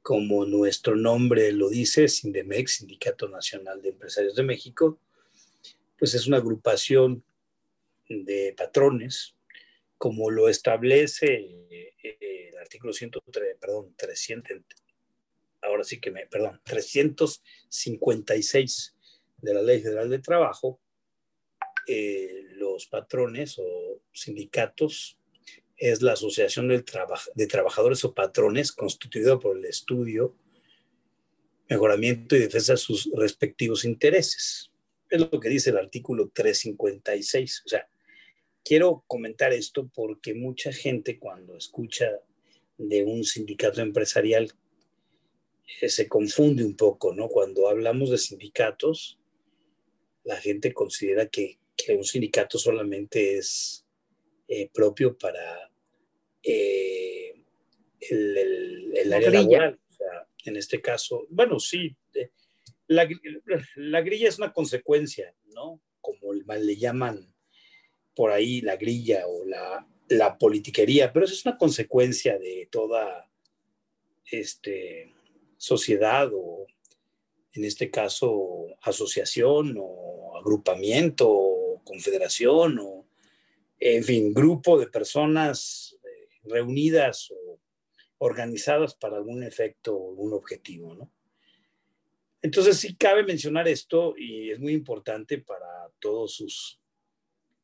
como nuestro nombre lo dice, Sindemex, Sindicato Nacional de Empresarios de México, pues es una agrupación de patrones, como lo establece eh, el artículo 103, perdón, 300, ahora sí que me, perdón, 356 de la Ley Federal de Trabajo, eh, los patrones o sindicatos es la Asociación de, de Trabajadores o Patrones constituida por el estudio, mejoramiento y defensa de sus respectivos intereses. Es lo que dice el artículo 356. O sea, quiero comentar esto porque mucha gente cuando escucha de un sindicato empresarial eh, se confunde un poco, ¿no? Cuando hablamos de sindicatos, la gente considera que, un sindicato solamente es eh, propio para eh, el, área laboral. O sea, en este caso, bueno, sí, la, la, grilla es una consecuencia, ¿no? Como le llaman por ahí la grilla o la, la politiquería, pero eso es una consecuencia de toda este, sociedad o, en este caso, asociación o agrupamiento o confederación o, en fin, grupo de personas eh, reunidas o organizadas para algún efecto o algún objetivo, ¿no? Entonces sí cabe mencionar esto y es muy importante para todos sus,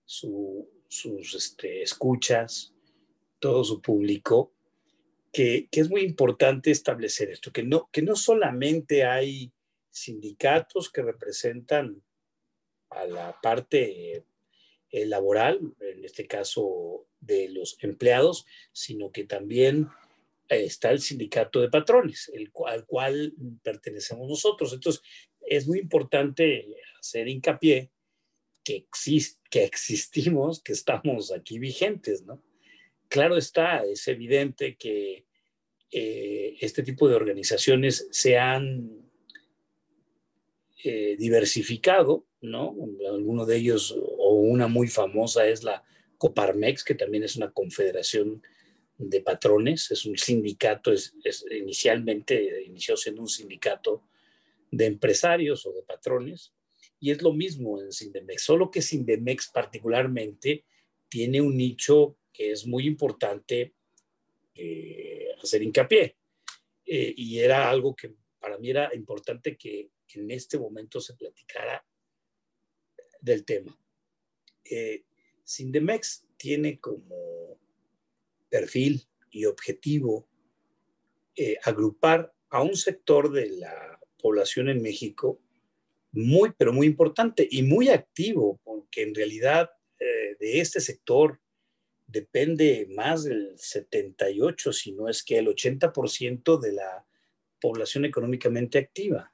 sus este, escuchas, todo su público, que, es muy importante establecer esto, que no, que no solamente hay sindicatos que representan a la parte eh, laboral, en este caso de los empleados, sino que también está el sindicato de patrones, al cual pertenecemos nosotros. Entonces, es muy importante hacer hincapié que, existimos, que estamos aquí vigentes, ¿no? Claro está, es evidente que eh, este tipo de organizaciones se han eh, diversificado, ¿no? Alguno de ellos, o una muy famosa, es la Coparmex, que también es una confederación de patrones, es un sindicato, es, inicialmente inició siendo un sindicato de empresarios o de patrones, y es lo mismo en Sindemex, solo que Sindemex particularmente tiene un nicho que es muy importante eh, hacer hincapié. Eh, y era algo que para mí era importante que, en este momento se platicara del tema. Eh, Sindemex tiene como perfil y objetivo agrupar a un sector de la población en México muy, pero muy importante y muy activo, porque en realidad de este sector depende más del 78, si no es que el 80% de la población económicamente activa.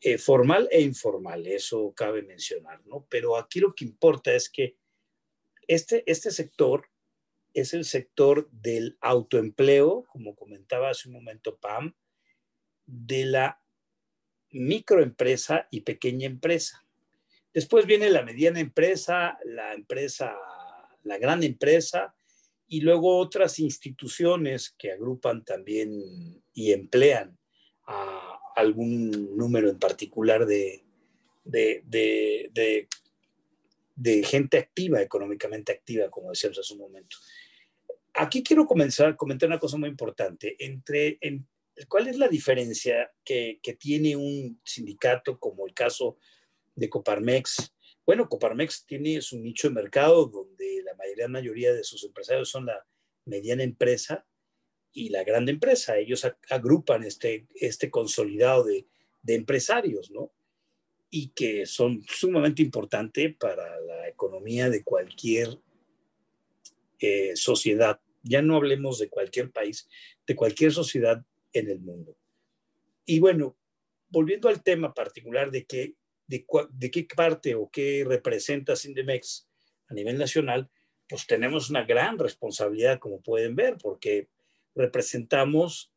Eh, formal e informal, eso cabe mencionar, ¿no? Pero aquí lo que importa es que este, este sector es el sector del autoempleo, como comentaba hace un momento Pam, de la microempresa y pequeña empresa. Después viene la mediana empresa, la empresa la gran empresa y luego otras instituciones que agrupan también y emplean a algún número en particular de, de, gente activa, económicamente activa, como decíamos hace un momento. Aquí quiero comenzar a comentar una cosa muy importante. Entre, ¿Cuál es la diferencia que, que tiene un sindicato como el caso de Coparmex bueno, Coparmex tiene su nicho de mercado donde la mayoría, mayoría de sus empresarios son la mediana empresa y la grande empresa. Ellos agrupan este, este consolidado de, empresarios, ¿no? Y que son sumamente importantes para la economía de cualquier eh, sociedad. Ya no hablemos de cualquier país, de cualquier sociedad en el mundo. Y bueno, volviendo al tema particular de que de, qué parte o qué representa Sindemex a nivel nacional, pues tenemos una gran responsabilidad, como pueden ver, porque representamos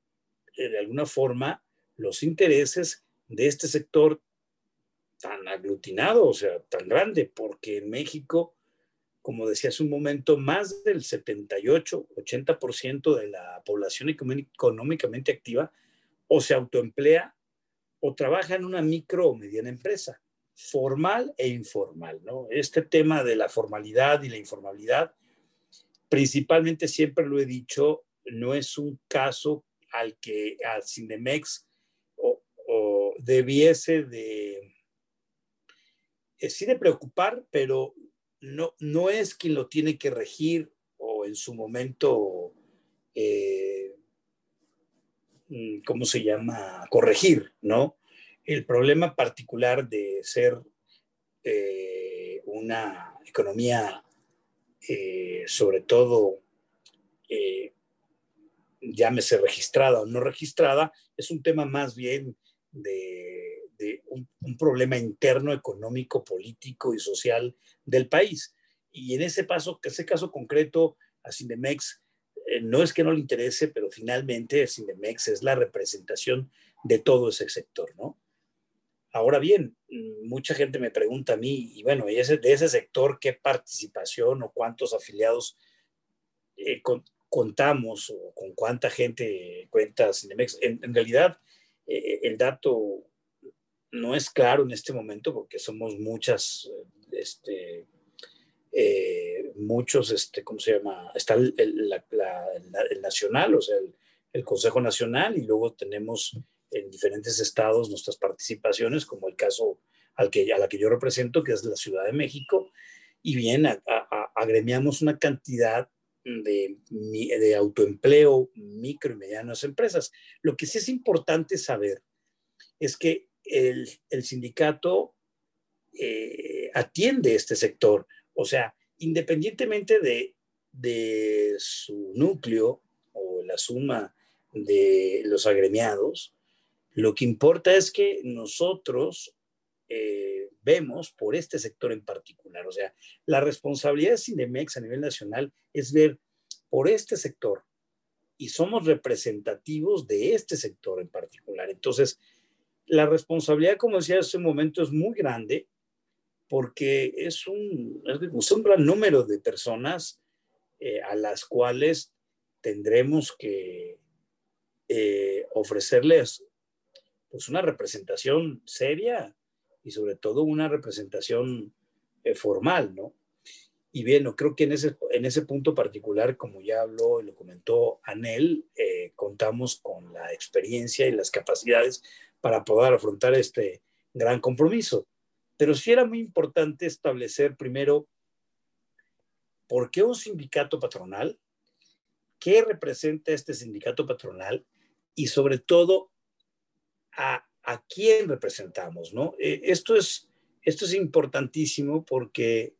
eh, de alguna forma los intereses de este sector tan aglutinado, o sea, tan grande, porque en México, como decía hace un momento, más del 78, 80% de la población económicamente activa o se autoemplea o trabaja en una micro o mediana empresa, formal e informal. ¿no? Este tema de la formalidad y la informalidad, principalmente siempre lo he dicho, no es un caso al que a Cinemex o, debiese de, eh, sí de preocupar, pero no, no es quien lo tiene que regir o en su momento, eh, mm, ¿cómo se llama? Corregir, ¿no? El problema particular de ser eh, una economía, sobre todo, llámese registrada o no registrada, es un tema más bien de, un, problema interno, económico, político y social del país. Y en ese, paso, ese caso concreto, a Cinemex eh, no es que no le interese, pero finalmente Cinemex es la representación de todo ese sector, ¿no? Ahora bien, mucha gente me pregunta a mí, y bueno, de ese sector, ¿qué participación o cuántos afiliados eh, contamos o con cuánta gente cuenta Cinemex. En, realidad, eh, el dato no es claro en este momento porque somos muchas, este, eh, muchos, este, ¿cómo se llama? Está el, nacional, o sea, el, Consejo Nacional y luego tenemos en diferentes estados nuestras participaciones, como el caso al que, a la que yo represento, que es la Ciudad de México, y bien, agremiamos una cantidad de, de autoempleo, micro y medianas empresas. Lo que sí es importante saber es que el, sindicato eh, atiende este sector. O sea, independientemente de, de su núcleo o la suma de los agremiados, lo que importa es que nosotros eh, vemos por este sector en particular. O sea, la responsabilidad de Cinemex a nivel nacional es ver por este sector y somos representativos de este sector en particular. Entonces, la responsabilidad, como decía hace un momento, es muy grande porque es un, es gran número de personas eh, a las cuales tendremos que eh, ofrecerles pues una representación seria y sobre todo una representación eh, formal, ¿no? Y bien, creo que en ese, en ese punto particular, como ya habló y lo comentó Anel, contamos con la experiencia y las capacidades para poder afrontar este gran compromiso. Pero sí era muy importante establecer primero por qué un sindicato patronal, qué representa este sindicato patronal y sobre todo a quién representamos, ¿no? Eh, esto, es, esto es importantísimo porque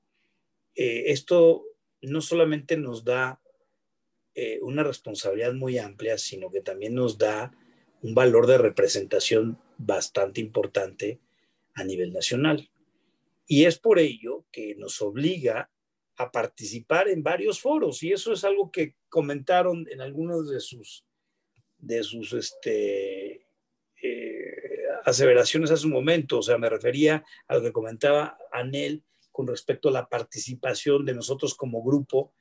eh, esto no solamente nos da eh, una responsabilidad muy amplia, sino que también nos da un valor de representación bastante importante a nivel nacional. Y es por ello que nos obliga a participar en varios foros, y eso es algo que comentaron en algunos de sus, de sus este, aseveraciones hace un momento, o sea, me refería a lo que comentaba Anel con respecto a la participación de nosotros como grupo,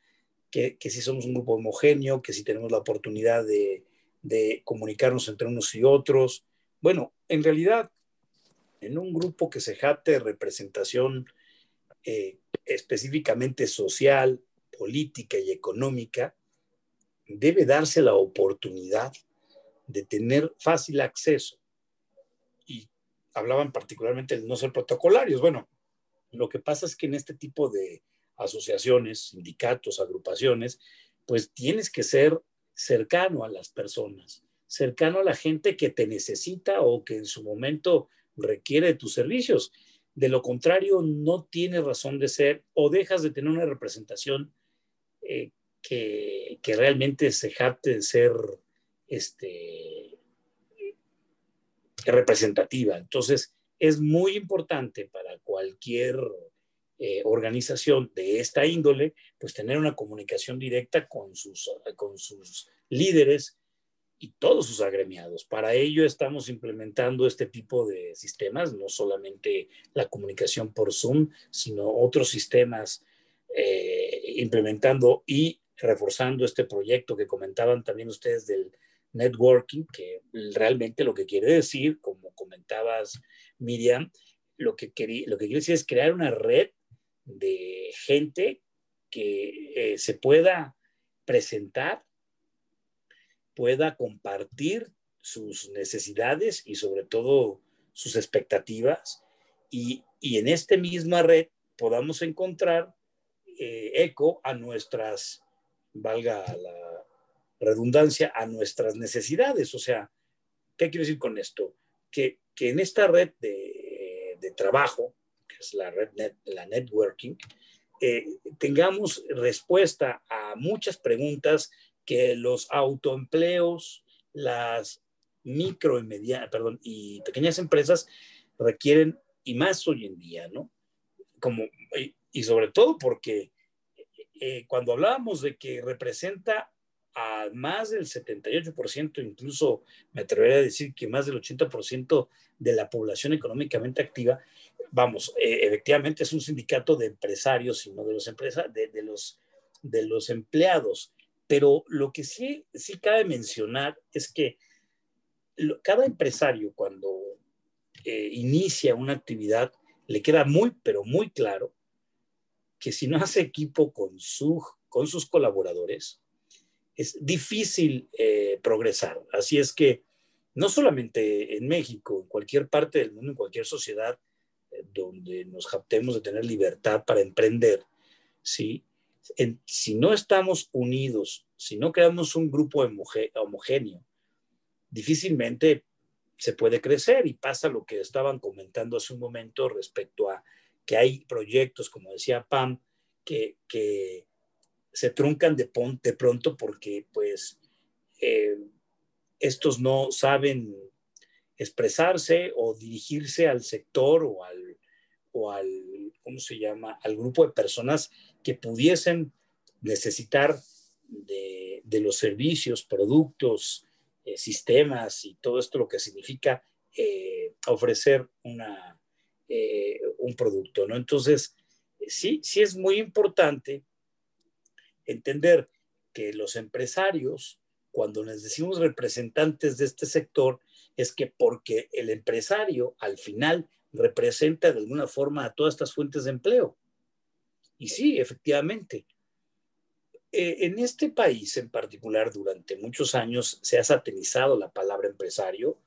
que, que sí somos un grupo homogéneo, que sí tenemos la oportunidad de, de comunicarnos entre unos y otros. Bueno, en realidad, en un grupo que se jate de representación eh, específicamente social, política y económica, debe darse la oportunidad de tener fácil acceso hablaban particularmente de no ser protocolarios. Bueno, lo que pasa es que en este tipo de asociaciones, sindicatos, agrupaciones, pues tienes que ser cercano a las personas, cercano a la gente que te necesita o que en su momento requiere de tus servicios. De lo contrario, no tiene razón de ser o dejas de tener una representación eh, que, que, realmente se jacte de ser este, representativa. Entonces, es muy importante para cualquier eh, organización de esta índole, pues tener una comunicación directa con sus, con sus líderes y todos sus agremiados. Para ello estamos implementando este tipo de sistemas, no solamente la comunicación por Zoom, sino otros sistemas eh, implementando y reforzando este proyecto que comentaban también ustedes del networking, que realmente lo que quiere decir, como comentabas, Miriam, lo que, lo que quiere decir es crear una red de gente que eh, se pueda presentar pueda compartir sus necesidades y sobre todo sus expectativas y, en esta misma red podamos encontrar eh, eco a nuestras, valga la redundancia, a nuestras necesidades. O sea, ¿qué quiero decir con esto? Que, en esta red de, de, trabajo, que es la red, la networking, eh, tengamos respuesta a muchas preguntas que los autoempleos, las micro y media, perdón, y pequeñas empresas requieren y más hoy en día, ¿no? Como, y, sobre todo porque eh, cuando hablábamos de que representa a más del 78%, incluso me atrevería a decir que más del 80% de la población económicamente activa, vamos, eh, efectivamente es un sindicato de empresarios y no de los, empresa, de, los, de los empleados. Pero lo que sí, sí cabe mencionar es que cada empresario cuando eh, inicia una actividad le queda muy, pero muy claro que si no hace equipo con, con sus colaboradores, es difícil eh, progresar. Así es que no solamente en México, en cualquier parte del mundo, en cualquier sociedad eh, donde nos japtemos de tener libertad para emprender, ¿sí? si no estamos unidos, si no creamos un grupo homogéneo, difícilmente se puede crecer y pasa lo que estaban comentando hace un momento respecto a que hay proyectos, como decía Pam, que, se truncan de, de, pronto porque pues eh, estos no saben expresarse o dirigirse al sector o al, o al, ¿cómo se llama?, al grupo de personas que pudiesen necesitar de, de los servicios, productos, eh, sistemas y todo esto lo que significa eh, ofrecer una, un producto, ¿no? Entonces, sí, sí es muy importante entender que los empresarios, cuando les decimos representantes de este sector, es que porque el empresario al final representa de alguna forma a todas estas fuentes de empleo. Y sí, efectivamente, eh, en este país en particular, durante muchos años se ha satanizado la palabra empresario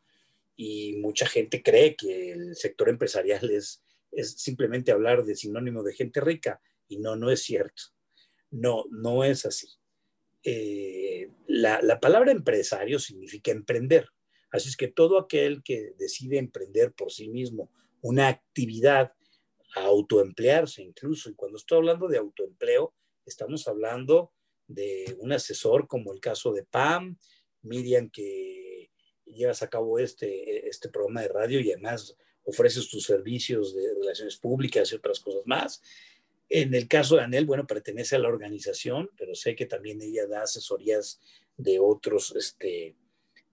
y mucha gente cree que el sector empresarial es, es simplemente hablar de sinónimo de gente rica y no, no es cierto. No, no es así. Eh, la, la palabra empresario significa emprender. Así es que todo aquel que decide emprender por sí mismo una actividad, autoemplearse incluso, y cuando estoy hablando de autoempleo, estamos hablando de un asesor como el caso de Pam, Miriam que llevas a cabo este, este programa de radio y además ofreces tus servicios de relaciones públicas y otras cosas más. En el caso de Anel, bueno, pertenece a la organización, pero sé que también ella da asesorías de otros, este,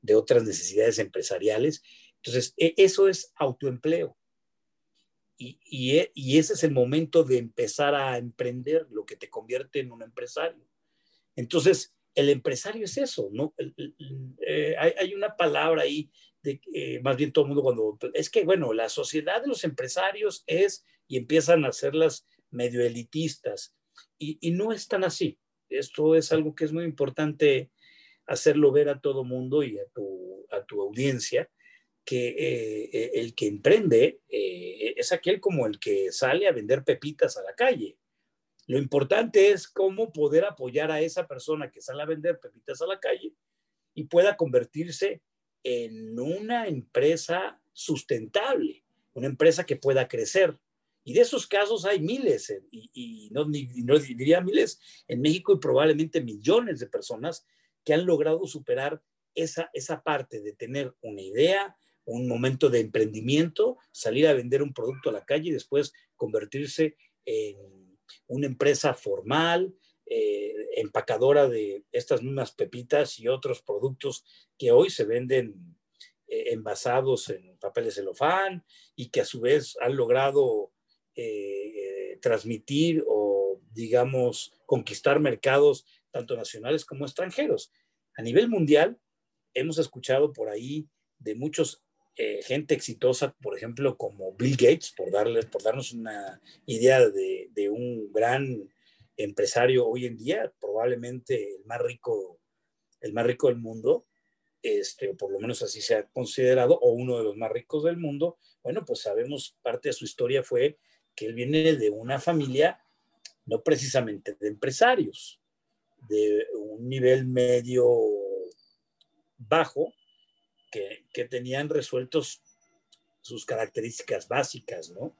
de otras necesidades empresariales. Entonces, e, eso es autoempleo. Y, y, ese es el momento de empezar a emprender, lo que te convierte en un empresario. Entonces, el empresario es eso, ¿no? Eh, hay, una palabra ahí, eh, más bien todo el mundo cuando, es que, bueno, la sociedad de los empresarios es, y empiezan a hacerlas medio elitistas, y, no es tan así. Esto es algo que es muy importante hacerlo ver a todo mundo y a tu, a tu audiencia, que eh, el que emprende es aquel como el que sale a vender pepitas a la calle. Lo importante es cómo poder apoyar a esa persona que sale a vender pepitas a la calle y pueda convertirse en una empresa sustentable, una empresa que pueda crecer. Y de esos casos hay miles, y, no, diría miles, en México y probablemente millones de personas que han logrado superar esa, esa parte de tener una idea, un momento de emprendimiento, salir a vender un producto a la calle y después convertirse en una empresa formal, eh, empacadora de estas mismas pepitas y otros productos que hoy se venden eh, envasados en papel celofán y que a su vez han logrado eh, transmitir o, digamos, conquistar mercados tanto nacionales como extranjeros. A nivel mundial, hemos escuchado por ahí de muchos eh, gente exitosa, por ejemplo, como Bill Gates, por, darles, por darnos una idea de, de, un gran empresario hoy en día, probablemente el más rico, el más rico del mundo, este, o por lo menos así se ha considerado, o uno de los más ricos del mundo, bueno, pues sabemos, parte de su historia fue que él viene de una familia no precisamente de empresarios, de un nivel medio bajo, que, que tenían resueltos sus características básicas, ¿no?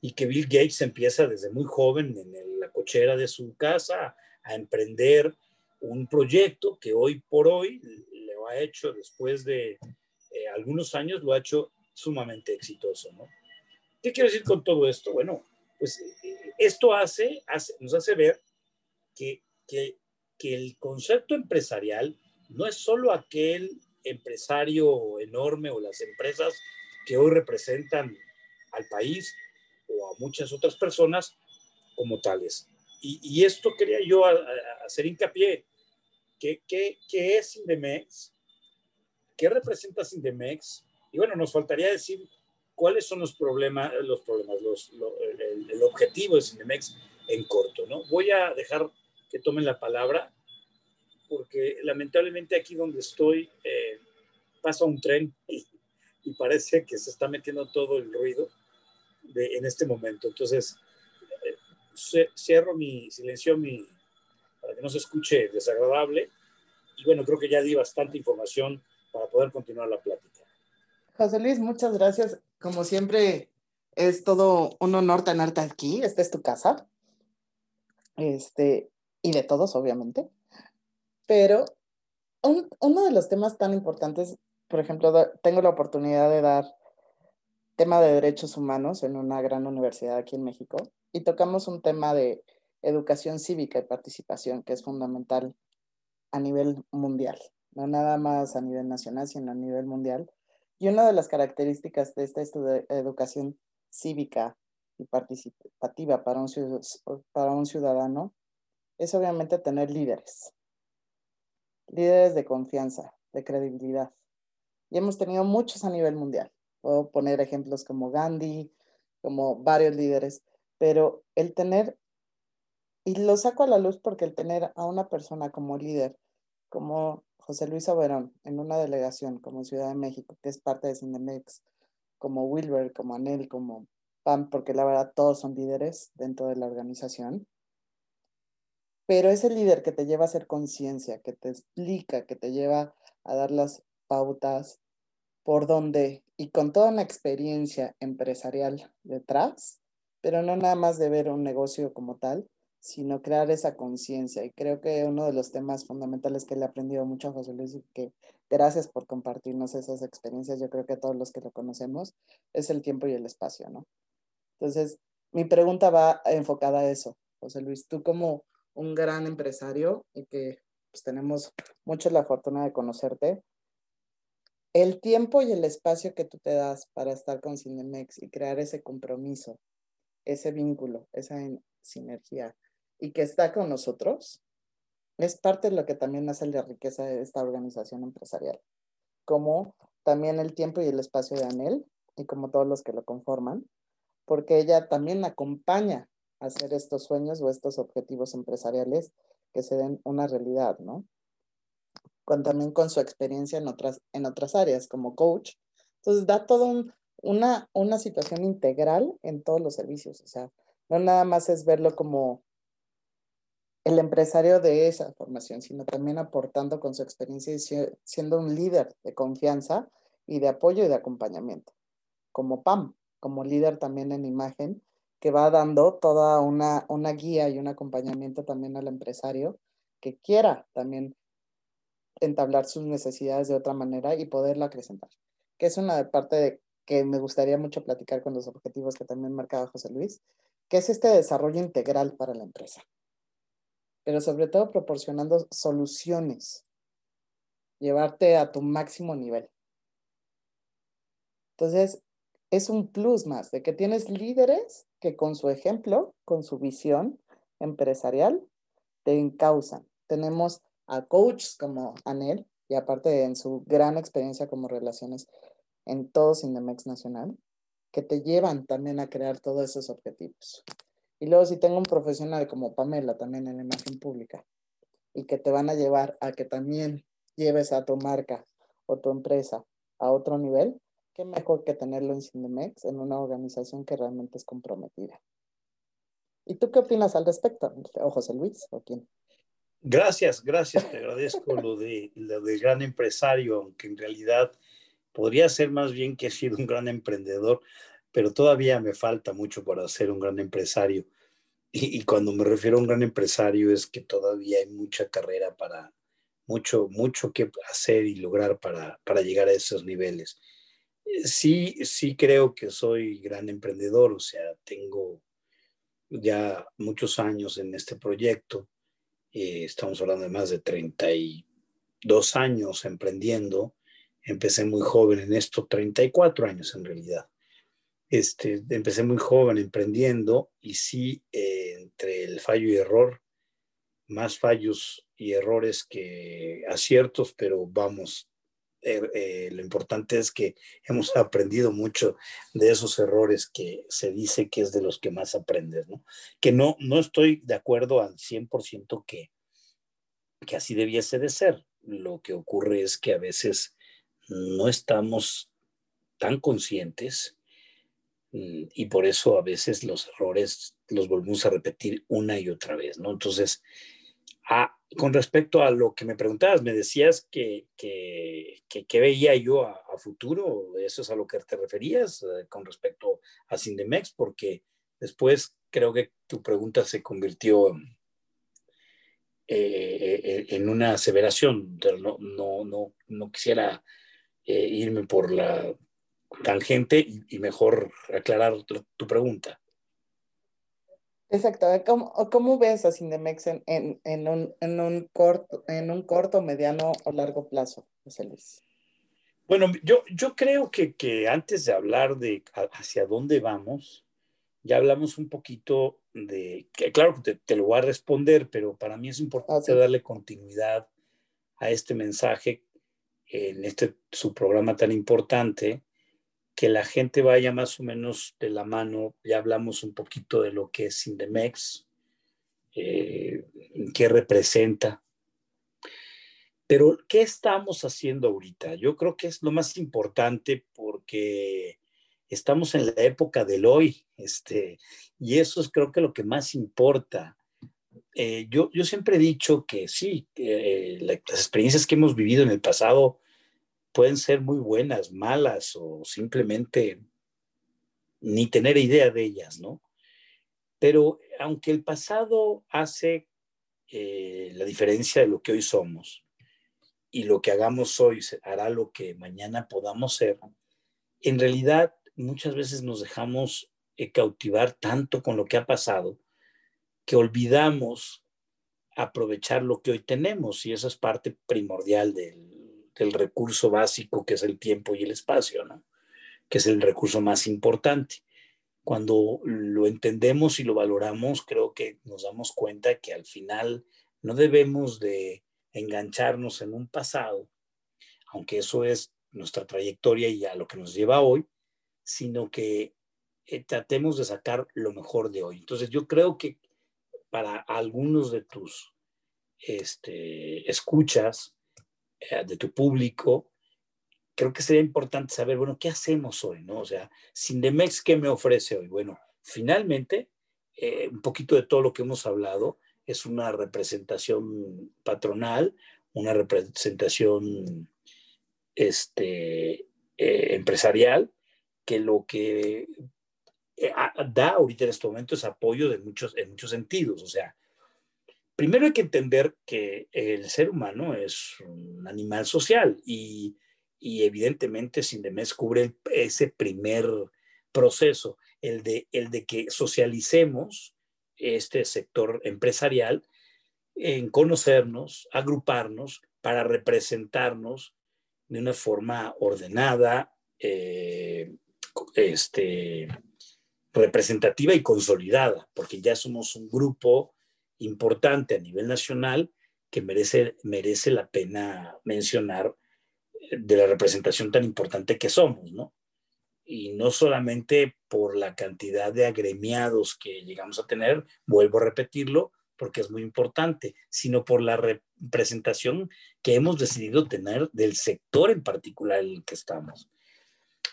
Y que Bill Gates empieza desde muy joven en la cochera de su casa a emprender un proyecto que hoy por hoy lo ha hecho después de eh, algunos años, lo ha hecho sumamente exitoso, ¿no? ¿Qué quiero decir con todo esto? Bueno, pues esto hace, nos hace ver que, que, que el concepto empresarial no es solo aquel empresario enorme o las empresas que hoy representan al país o a muchas otras personas como tales. Y, esto quería yo hacer hincapié. ¿Qué, qué, es Indemex? ¿Qué representa Sindemex? Y bueno, nos faltaría decir cuáles son los problemas, los problemas, el, objetivo de Sindemex en corto, ¿no? Voy a dejar que tomen la palabra porque lamentablemente aquí donde estoy eh, pasa un tren y, parece que se está metiendo todo el ruido en este momento. Entonces, eh, cierro mi, silencio mi, para que no se escuche desagradable. Y bueno, creo que ya di bastante información para poder continuar la plática. José Luis, muchas gracias. Como siempre, es todo un honor tenerte aquí. Esta es tu casa. Este, y de todos, obviamente. Pero uno de los temas tan importantes por ejemplo, tengo la oportunidad de dar tema de derechos humanos en una gran universidad aquí en México y tocamos un tema de educación cívica y participación que es fundamental a nivel mundial, no nada más a nivel nacional, sino a nivel mundial. Y una de las características de esta educación cívica y participativa para un, ciudadano es obviamente tener líderes, líderes de confianza, de credibilidad y hemos tenido muchos a nivel mundial. Puedo poner ejemplos como Gandhi, como varios líderes, pero el tener, y lo saco a la luz porque el tener a una persona como líder, como José Luis Averón en una delegación como Ciudad de México, que es parte de Cinemex, como Wilber, como Anel, como Pam, porque la verdad todos son líderes dentro de la organización. Pero ese líder que te lleva a hacer conciencia, que te explica, que te lleva a dar las pautas, por donde, y con toda una experiencia empresarial detrás, pero no nada más de ver un negocio como tal, sino crear esa conciencia. Y creo que uno de los temas fundamentales que le he aprendido mucho a José Luis y que gracias por compartirnos esas experiencias, yo creo que a todos los que lo conocemos, es el tiempo y el espacio, ¿no? Entonces, mi pregunta va enfocada a eso. José Luis, tú como un gran empresario y que pues, tenemos mucho la fortuna de conocerte, el tiempo y el espacio que tú te das para estar con Cinemex y crear ese compromiso, ese vínculo, esa sinergia y que está con nosotros, es parte de lo que también hace la riqueza de esta organización empresarial, como también el tiempo y el espacio de Anel y como todos los que lo conforman, porque ella también acompaña a hacer estos sueños o estos objetivos empresariales que se den una realidad, ¿no? también con su experiencia en otras, en otras áreas como coach. Entonces da todo una, una situación integral en todos los servicios. O sea, no nada más es verlo como el empresario de esa formación, sino también aportando con su experiencia y siendo un líder de confianza y de apoyo y de acompañamiento, como PAM, como líder también en imagen, que va dando toda una, una guía y un acompañamiento también al empresario que quiera también entablar sus necesidades de otra manera y poderla acrecentar, que es una parte que me gustaría mucho platicar con los objetivos que también marcaba José Luis, que es este desarrollo integral para la empresa, pero sobre todo proporcionando soluciones, llevarte a tu máximo nivel. Entonces, es un plus más de que tienes líderes que con su ejemplo, con su visión empresarial, te encausan. Tenemos a coaches como Anel, y aparte en su gran experiencia como relaciones en todo Cinemex Nacional, que te llevan también a crear todos esos objetivos. Y luego si tengo un profesional como Pamela también en la imagen pública, y que te van a llevar a que también lleves a tu marca o tu empresa a otro nivel, qué mejor que tenerlo en Cinemex, en una organización que realmente es comprometida. ¿Y tú qué opinas al respecto? ¿O José Luis o quién? Gracias, gracias, te agradezco lo de, lo de gran empresario, aunque en realidad podría ser más bien que he sido un gran emprendedor, pero todavía me falta mucho para ser un gran empresario. Y, cuando me refiero a un gran empresario es que todavía hay mucha carrera para, mucho, mucho que hacer y lograr para, para llegar a esos niveles. Eh, sí, sí creo que soy gran emprendedor, o sea, tengo ya muchos años en este proyecto. Eh, estamos hablando de más de 32 años emprendiendo. Empecé muy joven en esto, 34 años en realidad. Este, empecé muy joven emprendiendo y sí, eh, entre el fallo y error, más fallos y errores que aciertos, pero vamos, eh, eh, lo importante es que hemos aprendido mucho de esos errores que se dice que es de los que más aprendes, ¿no? Que no, no estoy de acuerdo al 100% que, que así debiese de ser. Lo que ocurre es que a veces no estamos tan conscientes y por eso a veces los errores los volvemos a repetir una y otra vez, ¿no? Entonces, ah, con respecto a lo que me preguntabas, me decías que, que, que, veía yo a, futuro, ¿eso es a lo que te referías eh, con respecto a Sindemex? Porque después creo que tu pregunta se convirtió eh, eh, en una aseveración, no, no, no, no quisiera irme por la tangente y, mejor aclarar tu, pregunta. Exacto. ¿Cómo, cómo ves a Cindemex en, en, un, en, un, corto, en un corto, mediano o largo plazo, José Luis? Bueno, yo, yo creo que, que antes de hablar de hacia dónde vamos, ya hablamos un poquito de, que claro te, te, lo voy a responder, pero para mí es importante ah, darle continuidad a este mensaje en este su programa tan importante que la gente vaya más o menos de la mano. Ya hablamos un poquito de lo que es Indemex, eh, qué representa. Pero, ¿qué estamos haciendo ahorita? Yo creo que es lo más importante porque estamos en la época del hoy, este, y eso es creo que lo que más importa. Eh, yo, yo siempre he dicho que sí, eh, las experiencias que hemos vivido en el pasado pueden ser muy buenas, malas o simplemente ni tener idea de ellas, ¿no? Pero aunque el pasado hace eh, la diferencia de lo que hoy somos y lo que hagamos hoy hará lo que mañana podamos ser, en realidad muchas veces nos dejamos eh, cautivar tanto con lo que ha pasado que olvidamos aprovechar lo que hoy tenemos y eso es parte primordial del, el recurso básico que es el tiempo y el espacio, ¿no? que es el recurso más importante. Cuando lo entendemos y lo valoramos, creo que nos damos cuenta que al final no debemos de engancharnos en un pasado, aunque eso es nuestra trayectoria y a lo que nos lleva hoy, sino que eh, tratemos de sacar lo mejor de hoy. Entonces yo creo que para algunos de tus este, escuchas, de tu público, creo que sería importante saber, bueno, ¿qué hacemos hoy? ¿no? O sea, Sindemex, ¿qué me ofrece hoy? Bueno, finalmente, eh, un poquito de todo lo que hemos hablado, es una representación patronal, una representación este, eh, empresarial, que lo que da ahorita en este momento es apoyo de muchos, en muchos sentidos. O sea, Primero hay que entender que el ser humano es un animal social y, y evidentemente Sindemes cubre ese primer proceso, el de, el de que socialicemos este sector empresarial en conocernos, agruparnos para representarnos de una forma ordenada, eh, este, representativa y consolidada, porque ya somos un grupo importante a nivel nacional que merece, merece la pena mencionar eh, de la representación tan importante que somos, ¿no? Y no solamente por la cantidad de agremiados que llegamos a tener, vuelvo a repetirlo, porque es muy importante, sino por la representación que hemos decidido tener del sector en particular en el que estamos.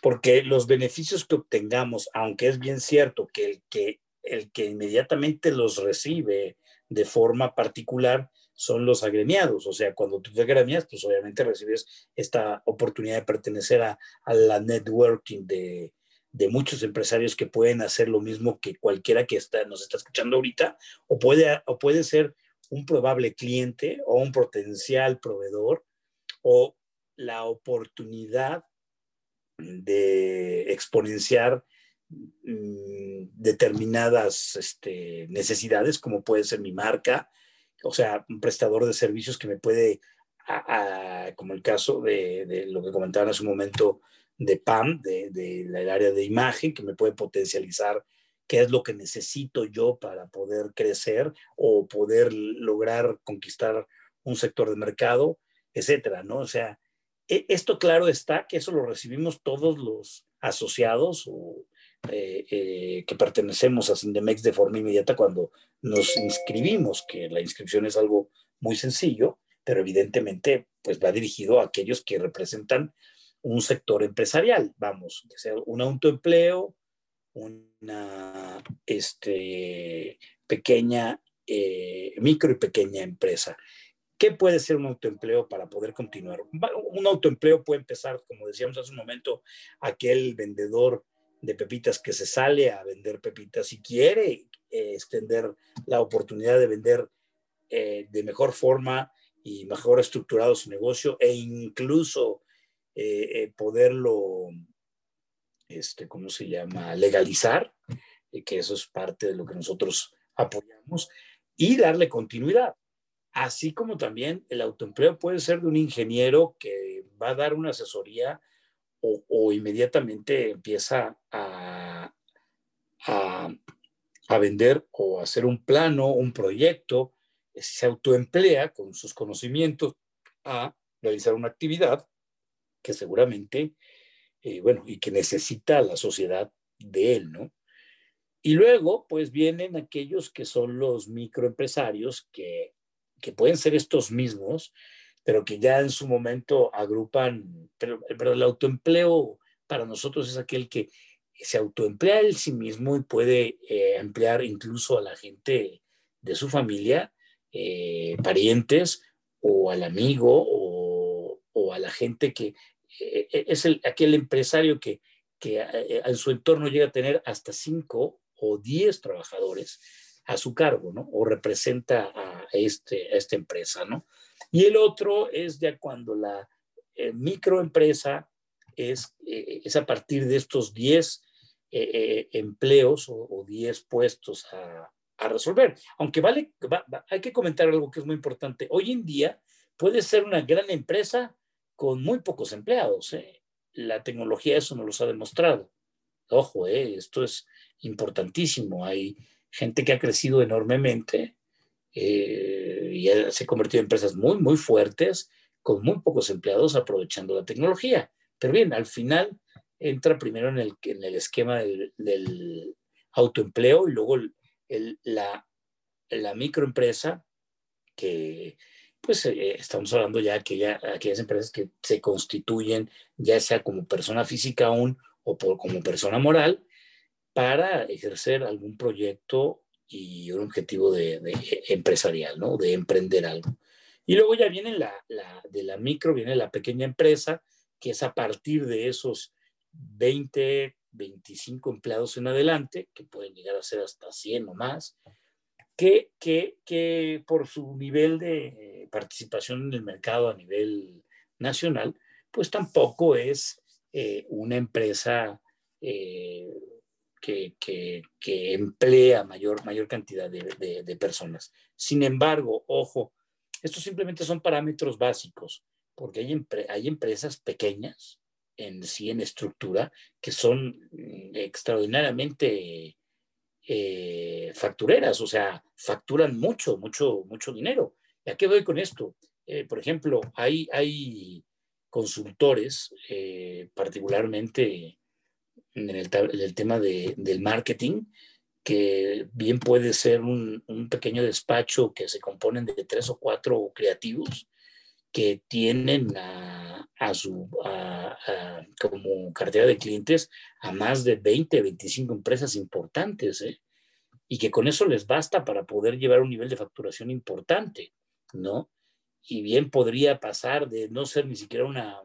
Porque los beneficios que obtengamos, aunque es bien cierto que el que, el que inmediatamente los recibe de forma particular son los agremiados, o sea, cuando tú te agremias, pues obviamente recibes esta oportunidad de pertenecer a, la networking de, de muchos empresarios que pueden hacer lo mismo que cualquiera que está, nos está escuchando ahorita, o puede, o puede ser un probable cliente o un potencial proveedor, o la oportunidad de exponenciar mm, determinadas este, necesidades, como puede ser mi marca, o sea, un prestador de servicios que me puede, como el caso de, de, lo que comentaban hace un momento, de PAM, del de, área de imagen, que me puede potencializar qué es lo que necesito yo para poder crecer o poder lograr conquistar un sector de mercado, etcétera, ¿no? O sea, e, esto claro está que eso lo recibimos todos los asociados o eh, eh, que pertenecemos a Sindemex de forma inmediata cuando nos inscribimos, que la inscripción es algo muy sencillo, pero evidentemente pues va dirigido a aquellos que representan un sector empresarial, vamos, que sea un autoempleo, una este, pequeña, eh, micro y pequeña empresa. ¿Qué puede ser un autoempleo para poder continuar? Un autoempleo puede empezar, como decíamos hace un momento, aquel vendedor de pepitas que se sale a vender pepitas y quiere eh, extender la oportunidad de vender eh, de mejor forma y mejor estructurado su negocio e incluso eh, eh, poderlo, este, ¿cómo se llama?, legalizar, que eso es parte de lo que nosotros apoyamos, y darle continuidad. Así como también el autoempleo puede ser de un ingeniero que va a dar una asesoría o, inmediatamente empieza a, a, a, vender o hacer un plano, un proyecto, se autoemplea con sus conocimientos a realizar una actividad que seguramente, eh, bueno, y que necesita la sociedad de él, ¿no? Y luego, pues vienen aquellos que son los microempresarios, que, que pueden ser estos mismos, pero que ya en su momento agrupan, pero, el autoempleo para nosotros es aquel que se autoemplea él sí mismo y puede eh, emplear incluso a la gente de su familia, eh, parientes o al amigo o, o, a la gente que eh, es el, aquel empresario que, que en su entorno llega a tener hasta cinco o diez trabajadores a su cargo, ¿no? O representa a, este, a esta empresa, ¿no? Y el otro es ya cuando la microempresa es, es a partir de estos 10 empleos o, 10 puestos a, resolver. Aunque vale, hay que comentar algo que es muy importante. Hoy en día puede ser una gran empresa con muy pocos empleados. ¿eh? La tecnología eso nos los ha demostrado. Ojo, ¿eh? esto es importantísimo. Hay gente que ha crecido enormemente eh, y se ha convertido en empresas muy, muy fuertes con muy pocos empleados aprovechando la tecnología. Pero bien, al final entra primero en el, en el esquema del, autoempleo y luego la, microempresa que pues eh, estamos hablando ya de aquellas empresas que se constituyen ya sea como persona física aún o por, como persona moral para ejercer algún proyecto y un objetivo de, empresarial, ¿no? De emprender algo. Y luego ya viene la, de la micro, viene la pequeña empresa, que es a partir de esos 20, 25 empleados en adelante, que pueden llegar a ser hasta 100 o más, que, que, que por su nivel de participación en el mercado a nivel nacional, pues tampoco es eh, una empresa eh, que, emplea mayor, mayor cantidad de, de, personas. Sin embargo, ojo, estos simplemente son parámetros básicos, porque hay, hay empresas pequeñas en sí, en estructura, que son mm, extraordinariamente eh, factureras, o sea, facturan mucho, mucho, mucho dinero. ¿Y a qué voy con esto? Eh, por ejemplo, hay, hay consultores, eh, particularmente en el, tema de, del marketing, que bien puede ser un, pequeño despacho que se componen de tres o cuatro creativos que tienen a, su, como cartera de clientes a más de 20, 25 empresas importantes, ¿eh? y que con eso les basta para poder llevar un nivel de facturación importante, ¿no? Y bien podría pasar de no ser ni siquiera una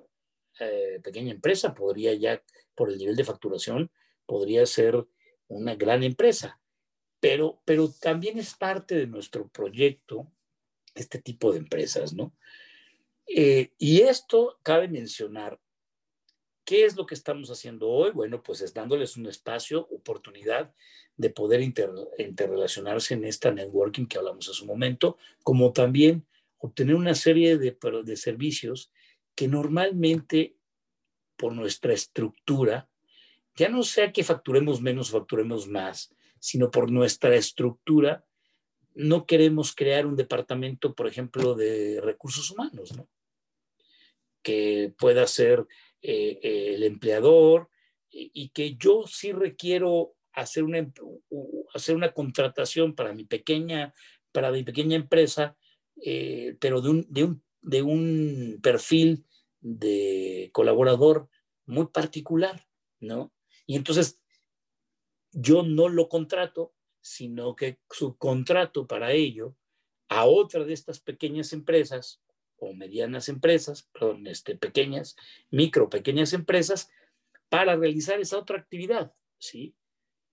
eh, pequeña empresa, podría ya, por el nivel de facturación, podría ser una gran empresa. Pero, pero también es parte de nuestro proyecto este tipo de empresas, ¿no? Eh, y esto cabe mencionar, ¿qué es lo que estamos haciendo hoy? Bueno, pues es dándoles un espacio, oportunidad de poder interrelacionarse en esta networking que hablamos hace un momento, como también obtener una serie de, de servicios que normalmente por nuestra estructura, ya no sea que facturemos menos o facturemos más, sino por nuestra estructura, no queremos crear un departamento, por ejemplo, de recursos humanos, ¿no? que pueda ser eh, eh, el empleador y, que yo sí requiero hacer una, hacer una contratación para mi pequeña, para mi pequeña empresa, eh, pero de un, de, un, de un perfil de colaborador muy particular, ¿no? Y entonces yo no lo contrato, sino que subcontrato para ello a otra de estas pequeñas empresas o medianas empresas, perdón, este, pequeñas, micro, pequeñas empresas, para realizar esa otra actividad, ¿sí?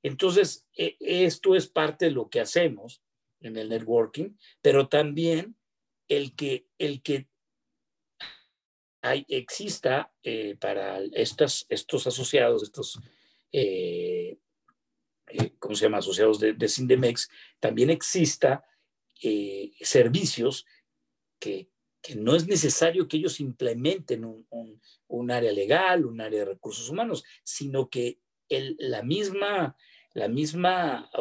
Entonces, e, esto es parte de lo que hacemos en el networking, pero también el que, el que exista eh, para estas, estos asociados, estos, eh, eh, ¿cómo se llama? Asociados de, de Sindemex, también exista servicios que, que no es necesario que ellos implementen un, un, área legal, un área de recursos humanos, sino que el, la misma, la misma,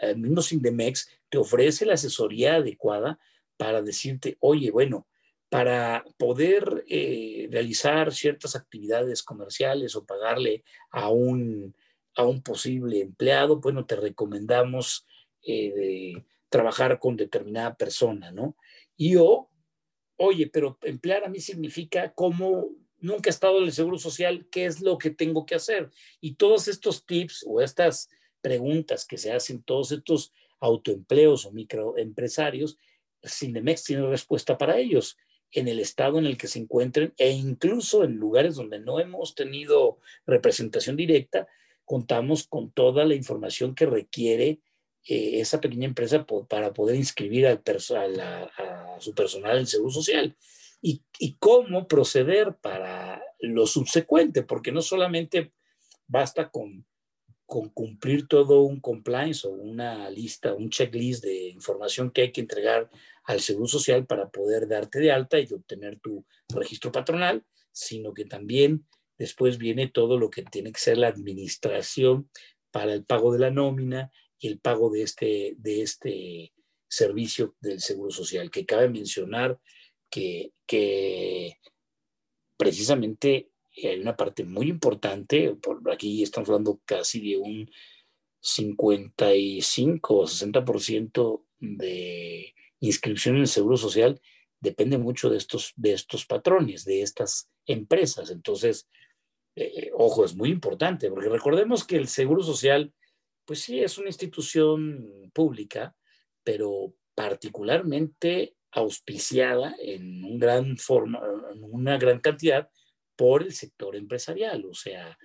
el mismo Sindemex te ofrece la asesoría adecuada para decirte, oye, bueno, para poder eh, realizar ciertas actividades comerciales o pagarle a un, a un posible empleado, bueno, te recomendamos eh, trabajar con determinada persona, ¿no? Y o oye, pero emplear a mí significa cómo nunca he estado en el Seguro Social, ¿qué es lo que tengo que hacer? Y todos estos tips o estas preguntas que se hacen, todos estos autoempleos o microempresarios, Cinemex tiene respuesta para ellos en el estado en el que se encuentren e incluso en lugares donde no hemos tenido representación directa, contamos con toda la información que requiere eh, esa pequeña empresa para poder inscribir al a, su personal en Seguro Social. Y, y, cómo proceder para lo subsecuente, porque no solamente basta con, con cumplir todo un compliance o una lista, un checklist de información que hay que entregar al Seguro Social para poder darte de alta y obtener tu registro patronal, sino que también después viene todo lo que tiene que ser la administración para el pago de la nómina, el pago de este, de este servicio del Seguro Social, que cabe mencionar que, que precisamente hay una parte muy importante, por aquí estamos hablando casi de un 55 o 60% de inscripción en el Seguro Social, depende mucho de estos, de estos patrones, de estas empresas. Entonces, eh, ojo, es muy importante, porque recordemos que el Seguro Social pues sí, es una institución pública, pero particularmente auspiciada en, un gran forma, en una gran cantidad por el sector empresarial. O sea,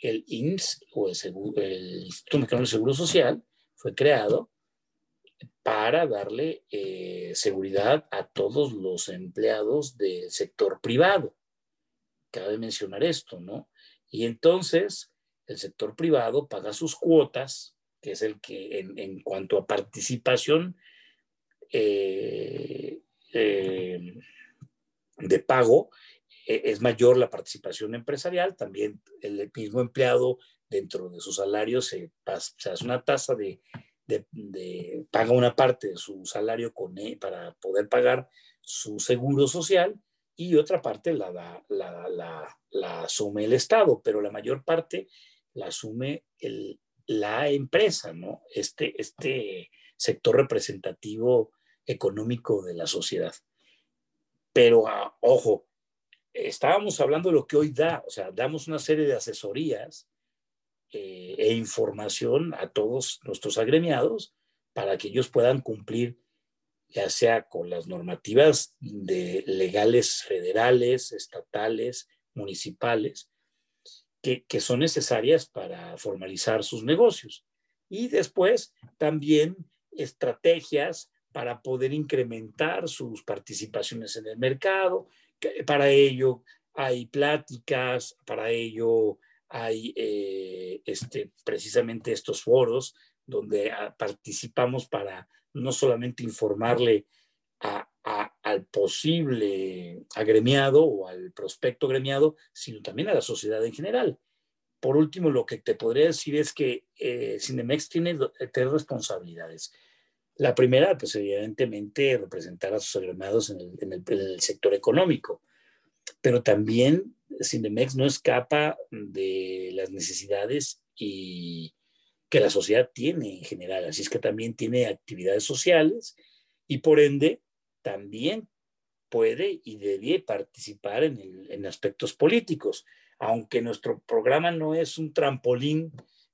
el INS o el, Instituto Mexicano del Seguro Social fue creado para darle eh, seguridad a todos los empleados del sector privado. Cabe mencionar esto, ¿no? Y entonces, el sector privado paga sus cuotas, que es el que en, cuanto a participación eh, eh, de pago, eh, es mayor la participación empresarial, también el mismo empleado dentro de su salario se, hace una tasa de, paga una parte de su salario con, para poder pagar su seguro social y otra parte la, la, la, la, asume el Estado, pero la mayor parte la asume la empresa, ¿no? Este, este sector representativo económico de la sociedad. Pero, ah, ojo, estábamos hablando de lo que hoy da, o sea, damos una serie de asesorías eh, e información a todos nuestros agremiados para que ellos puedan cumplir ya sea con las normativas de legales federales, estatales, municipales, que, que son necesarias para formalizar sus negocios. Y después también estrategias para poder incrementar sus participaciones en el mercado. Para ello hay pláticas, para ello hay eh, este, precisamente estos foros donde ah, participamos para no solamente informarle al posible agremiado o al prospecto agremiado, sino también a la sociedad en general. Por último, lo que te podría decir es que eh, Cinemex tiene tres responsabilidades. La primera, pues evidentemente, representar a sus agremiados en el, sector económico, pero también Cinemex no escapa de las necesidades y que la sociedad tiene en general, así es que también tiene actividades sociales y por ende también puede y debe participar en, en aspectos políticos, aunque nuestro programa no es un trampolín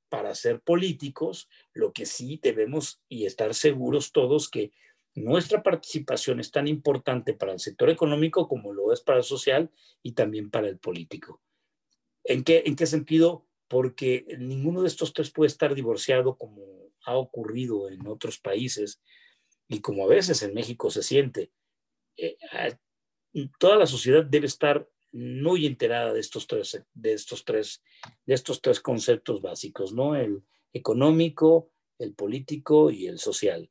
para ser políticos, lo que sí debemos y estar seguros todos que nuestra participación es tan importante para el sector económico como lo es para el social y también para el político. ¿En qué, en qué sentido? Porque ninguno de estos tres puede estar divorciado como ha ocurrido en otros países y como a veces en México se siente. Eh, toda la sociedad debe estar muy enterada de estos tres, de estos tres, de estos tres conceptos básicos, ¿no? El económico, el político y el social.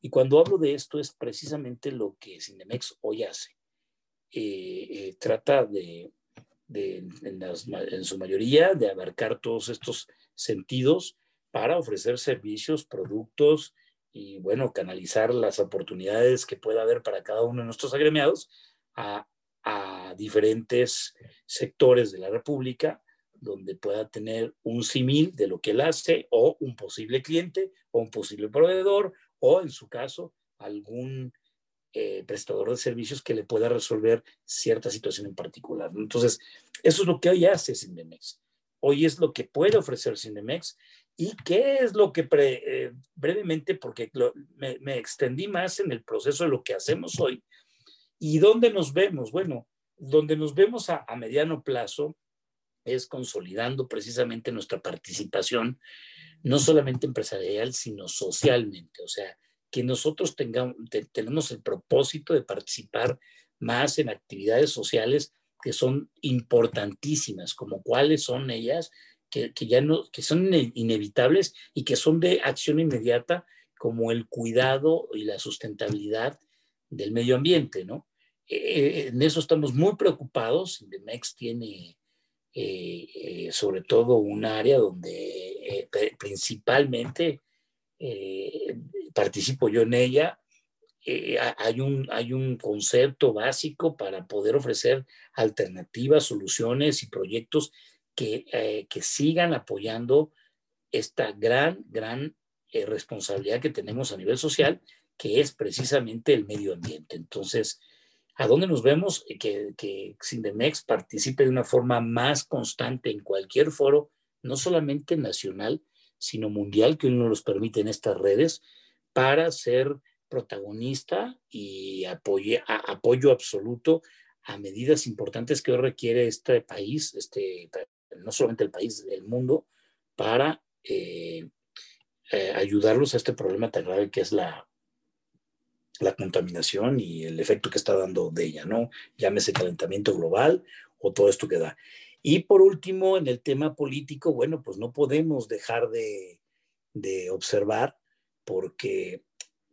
Y cuando hablo de esto es precisamente lo que Cinemex hoy hace. Eh, eh, trata de, en, su mayoría, de abarcar todos estos sentidos para ofrecer servicios, productos y, bueno, canalizar las oportunidades que pueda haber para cada uno de nuestros agremiados a, a diferentes sectores de la República donde pueda tener un símil de lo que él hace o un posible cliente o un posible proveedor o en su caso algún eh, prestador de servicios que le pueda resolver cierta situación en particular. Entonces, eso es lo que hoy hace Cindemex. Hoy es lo que puede ofrecer Cindemex y qué es lo que eh, brevemente, porque me, me extendí más en el proceso de lo que hacemos hoy, ¿Y dónde nos vemos? Bueno, donde nos vemos a, mediano plazo es consolidando precisamente nuestra participación, no solamente empresarial, sino socialmente. O sea, que nosotros tengamos, tenemos el propósito de participar más en actividades sociales que son importantísimas, como cuáles son ellas, que, que, ya no, que son inevitables y que son de acción inmediata, como el cuidado y la sustentabilidad del medio ambiente, ¿no? Eh, en eso estamos muy preocupados. Indemex tiene eh, eh, sobre todo un área donde principalmente participo yo en ella. hay, un, hay un concepto básico para poder ofrecer alternativas, soluciones y proyectos que, que sigan apoyando esta gran, gran responsabilidad que tenemos a nivel social que es precisamente el medio ambiente. Entonces, ¿a dónde nos vemos? Que, que Sindemex participe de una forma más constante en cualquier foro, no solamente nacional, sino mundial, que uno nos permite en estas redes, para ser protagonista y apoye, apoyo absoluto a medidas importantes que hoy requiere este país, este, no solamente el país, el mundo, para eh, eh, ayudarlos a este problema tan grave que es la, la contaminación y el efecto que está dando de ella, ¿no? Llámese calentamiento global o todo esto que da. Y por último, en el tema político, bueno, pues no podemos dejar de, observar porque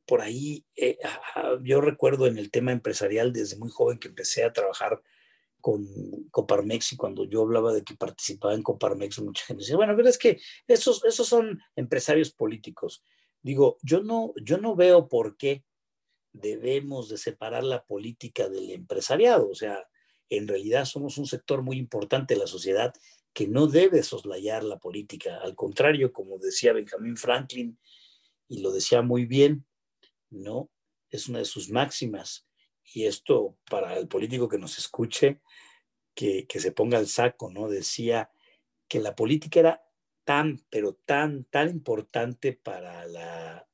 por ahí, eh, yo recuerdo en el tema empresarial desde muy joven que empecé a trabajar con Coparmex y cuando yo hablaba de que participaba en Coparmex, mucha gente decía, bueno, pero es que esos, esos son empresarios políticos. Digo, yo no, yo no veo por qué debemos de separar la política del empresariado. O sea, en realidad somos un sector muy importante de la sociedad que no debe soslayar la política. Al contrario, como decía Benjamin Franklin, y lo decía muy bien, ¿no? Es una de sus máximas. Y esto para el político que nos escuche, que, que se ponga al saco, ¿no? Decía que la política era tan, pero tan, tan importante para, la,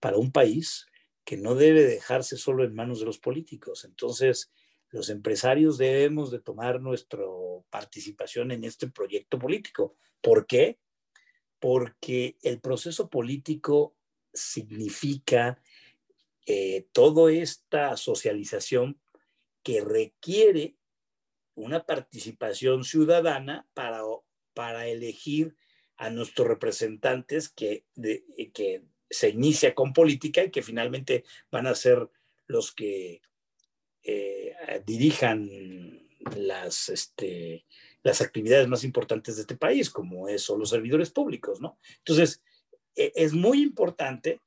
para un país que no debe dejarse solo en manos de los políticos. Entonces, los empresarios debemos de tomar nuestra participación en este proyecto político. ¿Por qué? Porque el proceso político significa eh, toda esta socialización que requiere una participación ciudadana para, para elegir a nuestros representantes que, que se inicia con política y que finalmente van a ser los que eh, dirijan las, este, las actividades más importantes de este país, como es, los servidores públicos, ¿no? Entonces, e, es muy importante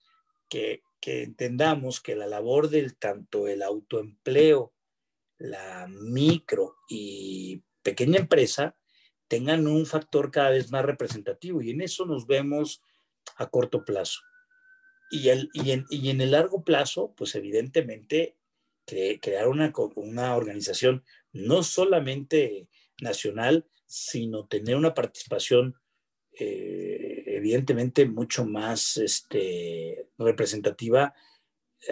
que entendamos que la labor del tanto el autoempleo, la micro y pequeña empresa tengan un factor cada vez más representativo y en eso nos vemos a corto plazo. Y, el, y, en, y en el largo plazo, pues evidentemente crear una, una organización no solamente nacional, sino tener una participación eh, evidentemente mucho más este, representativa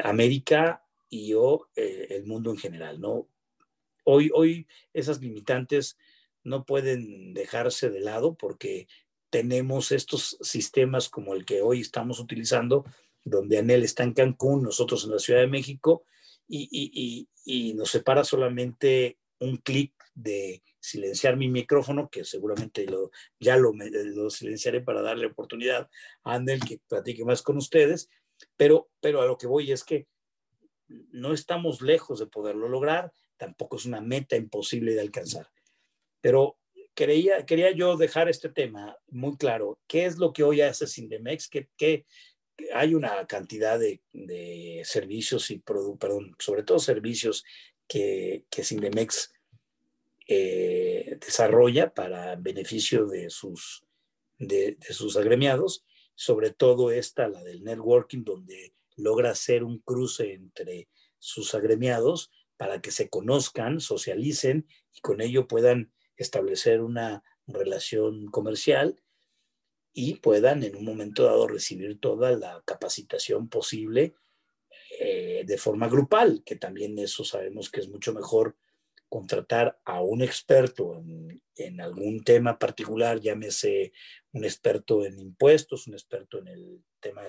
América y o eh, el mundo en general, ¿no? Hoy, hoy esas limitantes no pueden dejarse de lado porque tenemos estos sistemas como el que hoy estamos utilizando, donde Anel está en Cancún, nosotros en la Ciudad de México, y, nos separa solamente un clic de silenciar mi micrófono, que seguramente lo, ya lo, lo, silenciaré para darle oportunidad a Anel que platique más con ustedes, pero, pero a lo que voy es que no estamos lejos de poderlo lograr, tampoco es una meta imposible de alcanzar. Pero quería, quería yo dejar este tema muy claro. ¿Qué es lo que hoy hace Sindemex? ¿Qué, qué, hay una cantidad de, de servicios y productos, perdón, sobre todo servicios que, que Sindemex eh, desarrolla para beneficio de sus, de, de, sus agremiados, sobre todo esta, la del networking, donde logra hacer un cruce entre sus agremiados para que se conozcan, socialicen y con ello puedan establecer una relación comercial y puedan en un momento dado recibir toda la capacitación posible eh, de forma grupal, que también eso sabemos que es mucho mejor contratar a un experto en, en, algún tema particular, llámese un experto en impuestos, un experto en el tema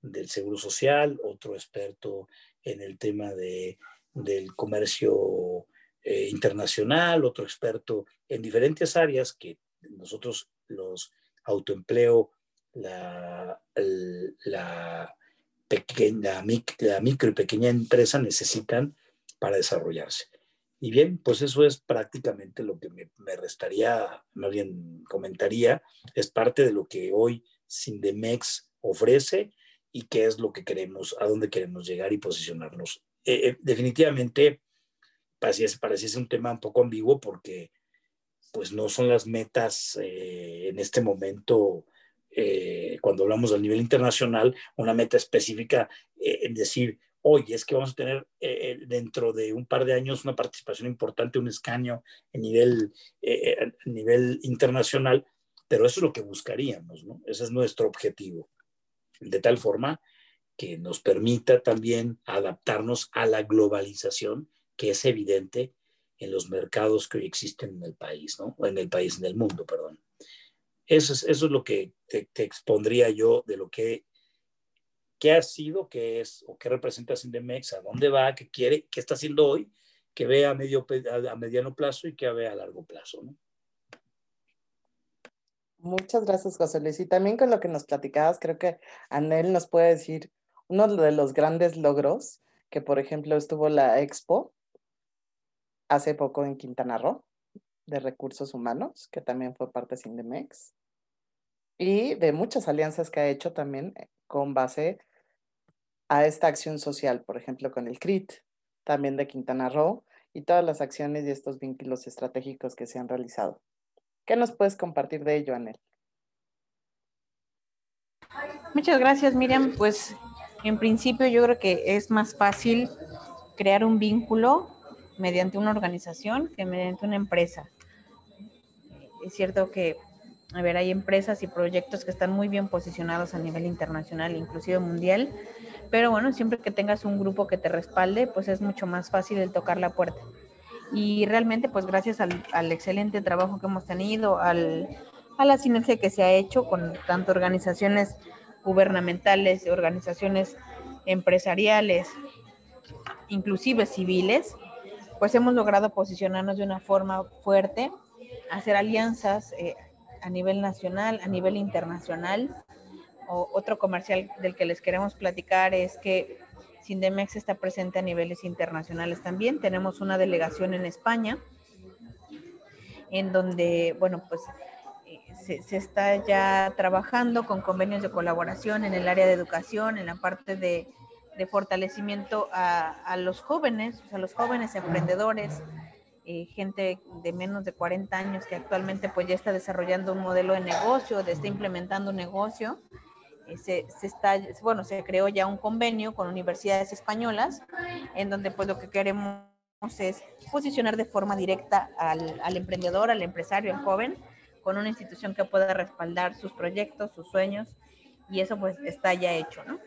del seguro social, otro experto en el tema de, del comercio eh, internacional, otro experto en diferentes áreas que nosotros los autoempleo, la, la, pequeña, la micro y pequeña empresa necesitan para desarrollarse. Y bien, pues eso es prácticamente lo que me, me, restaría, más bien comentaría, es parte de lo que hoy Sindemex ofrece y qué es lo que queremos, a dónde queremos llegar y posicionarnos. Eh, eh, definitivamente pareciese, pareciese un tema un poco ambiguo porque pues no son las metas eh, en este momento, eh, cuando hablamos a nivel internacional, una meta específica eh, en decir, oye, es que vamos a tener dentro de un par de años una participación importante, un escaño a nivel, a nivel internacional, pero eso es lo que buscaríamos, ¿no? Ese es nuestro objetivo. De tal forma que nos permita también adaptarnos a la globalización, que es evidente en los mercados que hoy existen en el país, ¿no? En el país, en el mundo, perdón. Eso es, eso es lo que te, te expondría yo de lo que qué ha sido, qué es o qué representa Sindemex, a dónde va, qué quiere, qué está haciendo hoy, que vea a, medio, a mediano plazo y que vea a largo plazo. ¿no? Muchas gracias, José Luis. Y también con lo que nos platicabas, creo que Anel nos puede decir uno de los grandes logros, que por ejemplo estuvo la Expo, hace poco en Quintana Roo de recursos humanos, que también fue parte de Sindemex, y de muchas alianzas que ha hecho también eh, con base a esta acción social, por ejemplo, con el CRIT, también de Quintana Roo, y todas las acciones y estos vínculos estratégicos que se han realizado. ¿Qué nos puedes compartir de ello, Anel? Muchas gracias, Miriam. Pues en principio yo creo que es más fácil crear un vínculo mediante una organización que mediante una empresa. Es cierto que, a ver, hay empresas y proyectos que están muy bien posicionados a nivel internacional, inclusive mundial, pero bueno, siempre que tengas un grupo que te respalde, pues es mucho más fácil el tocar la puerta. Y realmente, pues gracias al, excelente trabajo que hemos tenido, al, a la sinergia que se ha hecho con tanto organizaciones gubernamentales, organizaciones empresariales, inclusive civiles, pues hemos logrado posicionarnos de una forma fuerte, hacer alianzas eh, a nivel nacional, a nivel internacional. O, otro comercial del que les queremos platicar es que Sindemex está presente a niveles internacionales también. Tenemos una delegación en España, en donde, bueno, pues se, está ya trabajando con convenios de colaboración en el área de educación, en la parte de, fortalecimiento a, los jóvenes, a los jóvenes emprendedores, eh, gente de menos de 40 años que actualmente pues ya está desarrollando un modelo de negocio, está implementando un negocio. Eh, se, está, bueno, se creó ya un convenio con universidades españolas en donde pues lo que queremos es posicionar de forma directa al, al emprendedor, al empresario, al joven, con una institución que pueda respaldar sus proyectos, sus sueños, y eso pues está ya hecho, ¿no?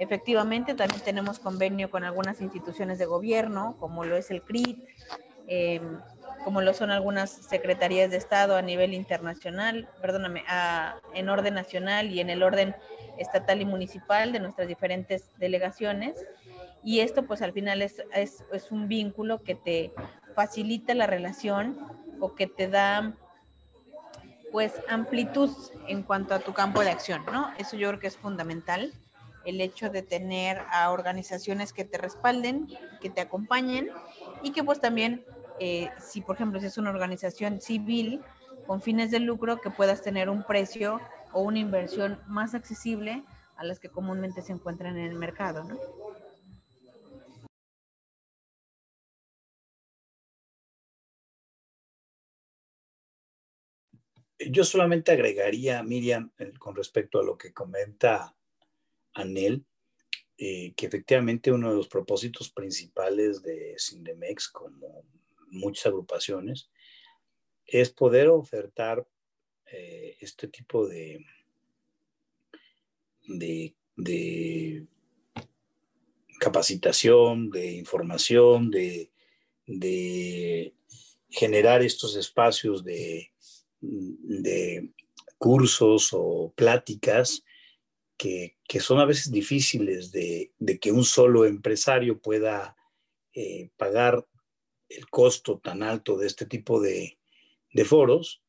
Efectivamente, también tenemos convenio con algunas instituciones de gobierno, como lo es el CRIT, em, como lo son algunas secretarías de Estado a nivel internacional, perdóname, en orden nacional y en el orden estatal y municipal de nuestras diferentes delegaciones. Y esto pues al final es, es, es un vínculo que te facilita la relación o que te da pues amplitud en cuanto a tu campo de acción, ¿no? Eso yo creo que es fundamental, el hecho de tener a organizaciones que te respalden, que te acompañen y que pues también, eh, si por ejemplo si es una organización civil con fines de lucro, que puedas tener un precio o una inversión más accesible a las que comúnmente se encuentran en el mercado, ¿no? Yo solamente agregaría, Miriam, con respecto a lo que comenta Anel, eh, que efectivamente uno de los propósitos principales de Sindemex, como muchas agrupaciones, es poder ofertar eh, este tipo de, de, capacitación, de información, de generar estos espacios de, de cursos o pláticas que, son a veces difíciles de, que un solo empresario pueda eh, pagar el costo tan alto de este tipo de, foros,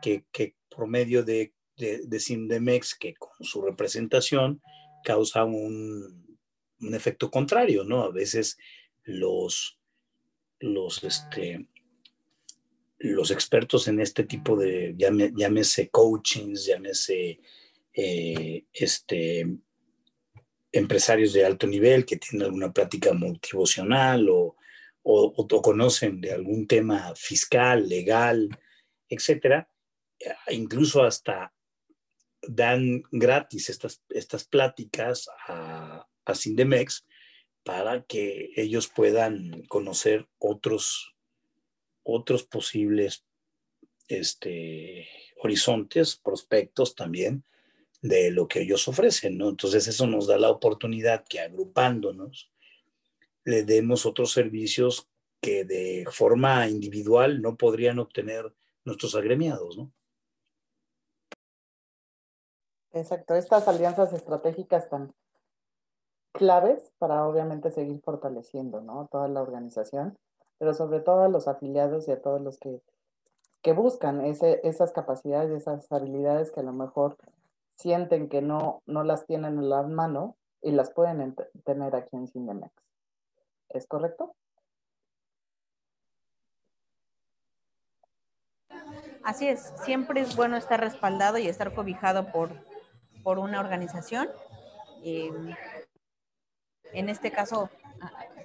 que, por medio de, de, Sindemex, que con su representación causa un, un, efecto contrario, ¿no? A veces los, los, este, los expertos en este tipo de, llámese coachings, llámese eh, este, empresarios de alto nivel que tienen alguna práctica motivacional o, o, conocen de algún tema fiscal, legal, etcétera, e incluso hasta dan gratis estas, estas pláticas a, a Sindemex para que ellos puedan conocer otros otros posibles este, horizontes, prospectos también de lo que ellos ofrecen, ¿no? Entonces eso nos da la oportunidad que agrupándonos le demos otros servicios que de forma individual no podrían obtener nuestros agremiados, ¿no? Exacto, estas alianzas estratégicas están claves para obviamente seguir fortaleciendo, ¿no? Toda la organización pero sobre todo a los afiliados y a todos los que, buscan esas capacidades, esas habilidades que a lo mejor sienten que no, no las tienen en la mano y las pueden tener aquí en Cinemex. ¿Es correcto? Así es, siempre es bueno estar respaldado y estar cobijado por, por una organización. Eh, en este caso,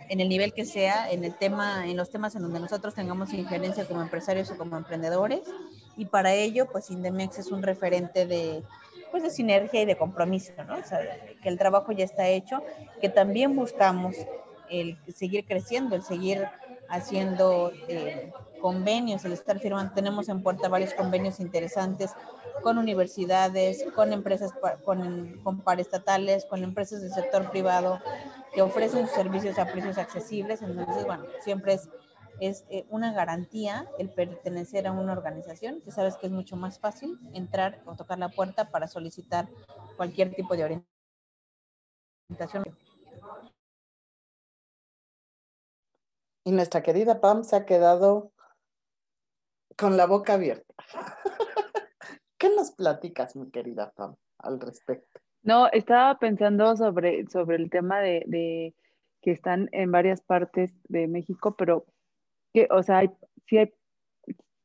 en el nivel que sea, en el tema, en los temas en donde nosotros tengamos injerencia como empresarios o como emprendedores. y para ello, pues Indemex es un referente de, pues, de sinergia y de compromiso, ¿no? O sea, que el trabajo ya está hecho, que también buscamos el seguir creciendo, el seguir haciendo eh, convenios, el estar firmando, tenemos en puerta varios convenios interesantes con universidades, con empresas, con, con paraestatales, con empresas del sector privado que ofrecen sus servicios a precios accesibles. Entonces, bueno, siempre es, es eh, una garantía el pertenecer a una organización. Ya sabes que es mucho más fácil entrar o tocar la puerta para solicitar cualquier tipo de orientación. Y nuestra querida Pam se ha quedado con la boca abierta. ¿Qué nos platicas, mi querida Pam, al respecto? No, estaba pensando sobre, sobre el tema de, que están en varias partes de México, pero que, o sea, hay, sí hay,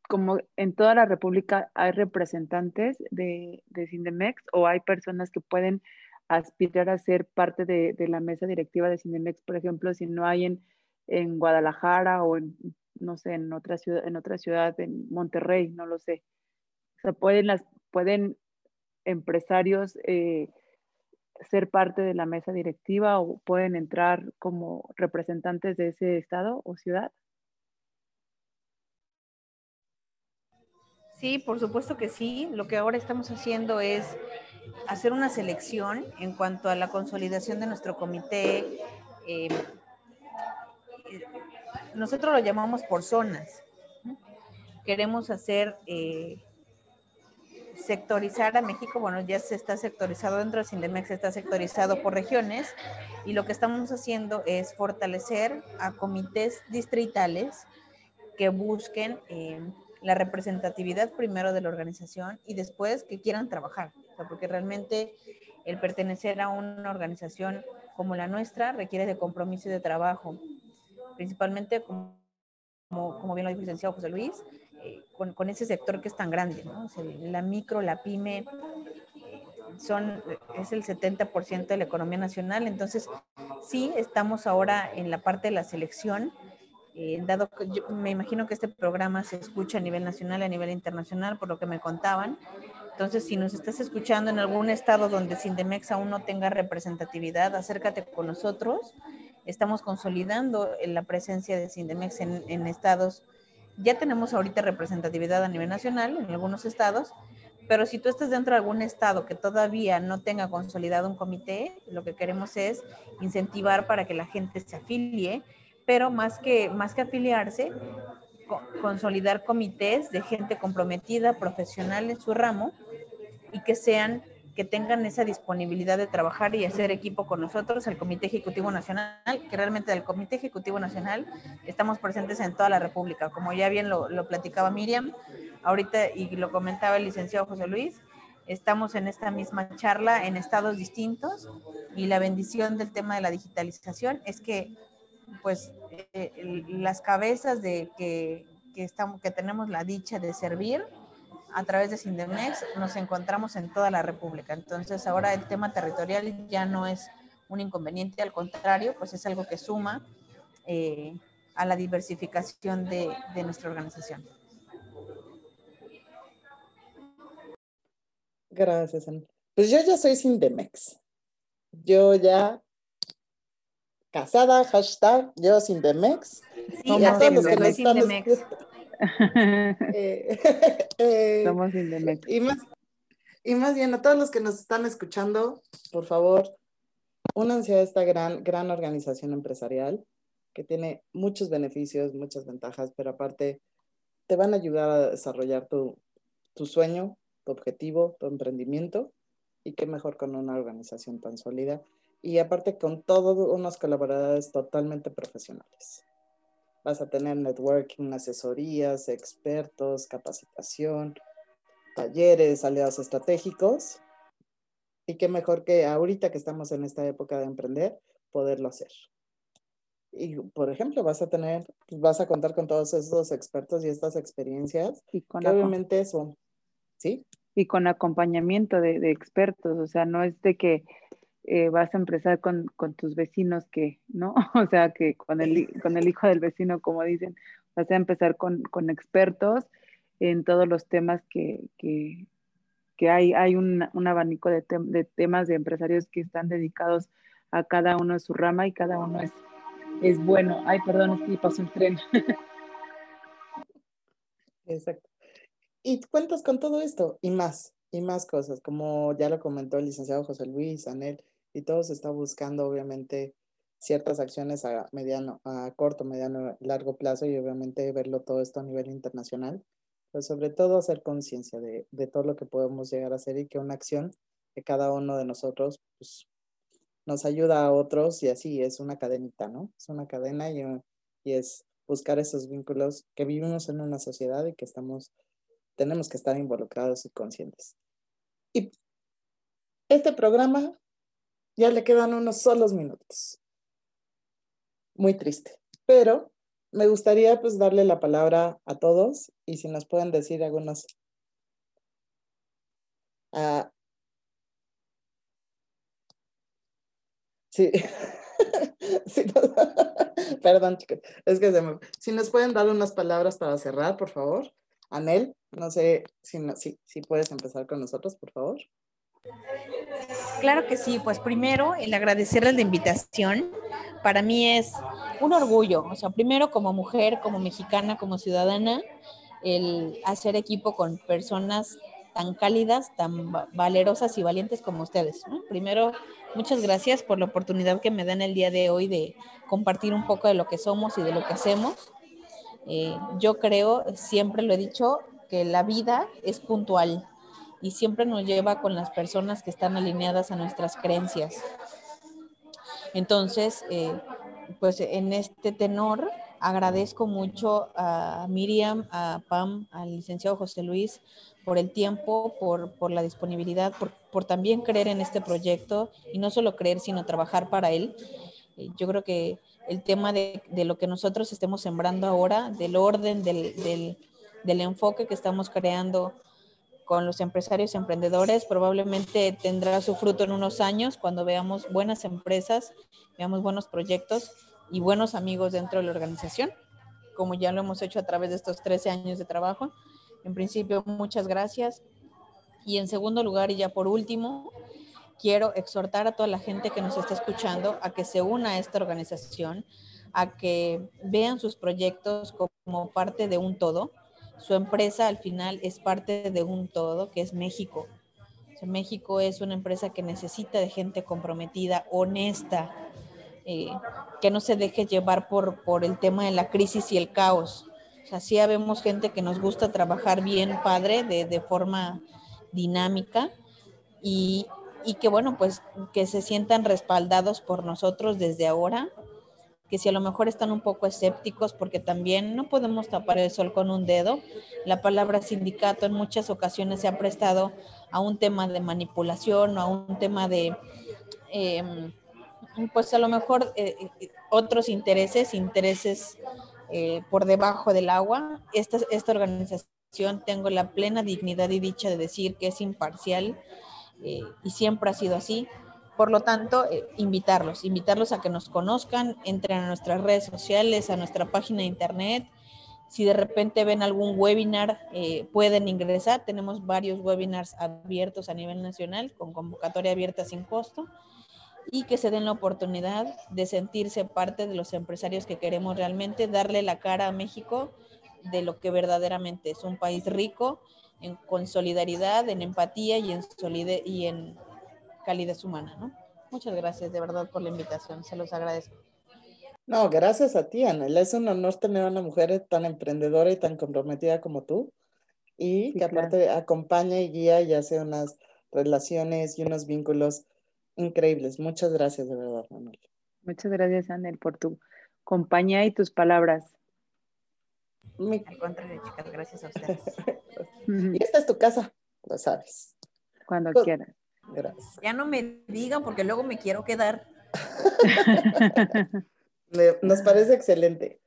como en toda la República hay representantes de, de Cindemex o hay personas que pueden aspirar a ser parte de, de la mesa directiva de Cindemex, por ejemplo, si no hay en en Guadalajara o en, no sé, en otra ciudad, en otra ciudad, en Monterrey, no lo sé. O sea, pueden, las, pueden empresarios eh, ser parte de la mesa directiva o pueden entrar como representantes de ese estado o ciudad. Sí, por supuesto que sí. Lo que ahora estamos haciendo es hacer una selección en cuanto a la consolidación de nuestro comité. Eh, nosotros lo llamamos por zonas. Queremos hacer, eh, sectorizar a México, bueno, ya se está sectorizado dentro del Sindemex, está sectorizado por regiones y lo que estamos haciendo es fortalecer a comités distritales que busquen eh, la representatividad primero de la organización y después que quieran trabajar, porque realmente el pertenecer a una organización como la nuestra requiere de compromiso y de trabajo. Principalmente como, como bien lo dijo el licenciado José Luis, eh, con, con, ese sector que es tan grande, la micro, la pyme, eh, son, es el 70% de la economía nacional, entonces sí estamos ahora en la parte de la selección, eh, dado que yo me imagino que este programa se escucha a nivel nacional a nivel internacional, por lo que me contaban. Entonces, si nos estás escuchando en algún estado donde Sindemex aún no tenga representatividad, acércate con nosotros estamos consolidando la presencia de Sindemex en, estados. Ya tenemos ahorita representatividad a nivel nacional en algunos estados, pero si tú estás dentro de algún estado que todavía no tenga consolidado un comité, lo que queremos es incentivar para que la gente se afilie, pero más que, más que afiliarse, consolidar comités de gente comprometida, profesional en su ramo y que sean que tengan esa disponibilidad de trabajar y hacer equipo con nosotros, el Comité Ejecutivo Nacional, que realmente del Comité Ejecutivo Nacional estamos presentes en toda la República, como ya bien lo, platicaba Miriam, ahorita y lo comentaba el licenciado José Luis, estamos en esta misma charla en estados distintos y la bendición del tema de la digitalización es que pues eh, las cabezas de que, que, estamos, que tenemos la dicha de servir, a través de Sindemex nos encontramos en toda la República. Entonces ahora el tema territorial ya no es un inconveniente, al contrario, pues es algo que suma eh, a la diversificación de, de nuestra organización. Gracias, Ana. Pues yo ya soy Sindemex. Yo ya casada, hashtag yo Sindemex. Sí, y a todos los que nos están Eh, eh, Somos y más, y más bien a todos los que nos están escuchando, por favor, únanse a esta gran, gran organización empresarial que tiene muchos beneficios, muchas ventajas, pero aparte te van a ayudar a desarrollar tu, tu sueño, tu objetivo, tu emprendimiento, y qué mejor con una organización tan sólida, y aparte con todos unos colaboradores totalmente profesionales. Vas a tener networking, asesorías, expertos, capacitación, talleres, aliados estratégicos. Y qué mejor que ahorita que estamos en esta época de emprender, poderlo hacer. Y, por ejemplo, vas a tener, vas a contar con todos esos expertos y estas experiencias, y con que obviamente son, ¿sí? Y con acompañamiento de, de expertos, o sea, no es de que eh, vas a empezar con, con, tus vecinos que, ¿no? O sea, que con el, con el hijo del vecino, como dicen, vas a empezar con, con expertos en todos los temas que, hay, hay un, abanico de, de, temas de empresarios que están dedicados a cada uno de su rama y cada uno es, es bueno. Ay, perdón, es que pasó el tren. Exacto. Y cuentas con todo esto y más, y más cosas, como ya lo comentó el licenciado José Luis, Anel, y todos están buscando obviamente ciertas acciones a mediano, a corto, mediano, largo plazo y obviamente verlo todo esto a nivel internacional, pero sobre todo hacer conciencia de, de, todo lo que podemos llegar a hacer y que una acción de cada uno de nosotros pues, nos ayuda a otros y así es una cadenita, ¿no? Es una cadena y, y es buscar esos vínculos que vivimos en una sociedad y que estamos, tenemos que estar involucrados y conscientes. Y este programa ya le quedan unos solos minutos muy triste. Pero me gustaría pues darle la palabra a todos y si nos pueden decir algunos. Sí. Perdón, chicos. Es que. Si nos pueden dar unas palabras para cerrar, por favor. Anel, no sé si, no, si, si puedes empezar con nosotros, por favor. Claro que sí, pues primero el agradecerles la invitación. Para mí es un orgullo, o sea, primero como mujer, como mexicana, como ciudadana, el hacer equipo con personas tan cálidas, tan valerosas y valientes como ustedes. Primero, muchas gracias por la oportunidad que me dan el día de hoy de compartir un poco de lo que somos y de lo que hacemos. Eh, yo creo, siempre lo he dicho, que la vida es puntual y siempre nos lleva con las personas que están alineadas a nuestras creencias. Entonces, eh, pues en este tenor agradezco mucho a Miriam, a Pam, al licenciado José Luis por el tiempo, por, por la disponibilidad, por, por, también creer en este proyecto y no solo creer, sino trabajar para él. Eh, yo creo que el tema de, de lo que nosotros estemos sembrando ahora, del orden, del, del, del enfoque que estamos creando con los empresarios emprendedores, probablemente tendrá su fruto en unos años cuando veamos buenas empresas, veamos buenos proyectos y buenos amigos dentro de la organización, como ya lo hemos hecho a través de estos 13 años de trabajo. En principio, muchas gracias. Y en segundo lugar, y ya por último, quiero exhortar a toda la gente que nos está escuchando a que se una a esta organización, a que vean sus proyectos como parte de un todo. Su empresa al final es parte de un todo, que es México. México es una empresa que necesita de gente comprometida, honesta, eh, que no se deje llevar por, por el tema de la crisis y el caos. O sea, sí vemos gente que nos gusta trabajar bien, padre, de, de forma dinámica y, y, que, bueno, pues que se sientan respaldados por nosotros desde ahora, que si a lo mejor están un poco escépticos, porque también no podemos tapar el sol con un dedo. La palabra sindicato en muchas ocasiones se ha prestado a un tema de manipulación o a un tema de... Eh, pues a lo mejor eh, eh, otros intereses, intereses eh, por debajo del agua. Esta, esta organización tengo la plena dignidad y dicha de decir que es imparcial y siempre ha sido así. Por lo tanto, invitarlos, invitarlos a que nos conozcan, entren a nuestras redes sociales, a nuestra página de internet. Si de repente ven algún webinar, pueden ingresar. Tenemos varios webinars abiertos a nivel nacional con convocatoria abierta sin costo y que se den la oportunidad de sentirse parte de los empresarios que queremos realmente, darle la cara a México de lo que verdaderamente es un país rico en, con solidaridad, en empatía y en, y en calidez humana. ¿no? Muchas gracias de verdad por la invitación, se los agradezco. No, gracias a ti, Anel. Es un honor tener a una mujer tan emprendedora y tan comprometida como tú y que aparte acompaña y guía y hace unas relaciones y unos vínculos increíbles. Muchas gracias, de verdad, Manuel. Muchas gracias, Anel, por tu compañía y tus palabras. Al contrario, chicas, gracias a ustedes. y esta es tu casa, lo sabes. Cuando pues, quieras. Gracias. Ya no me digan porque luego me quiero quedar. Nos parece excelente.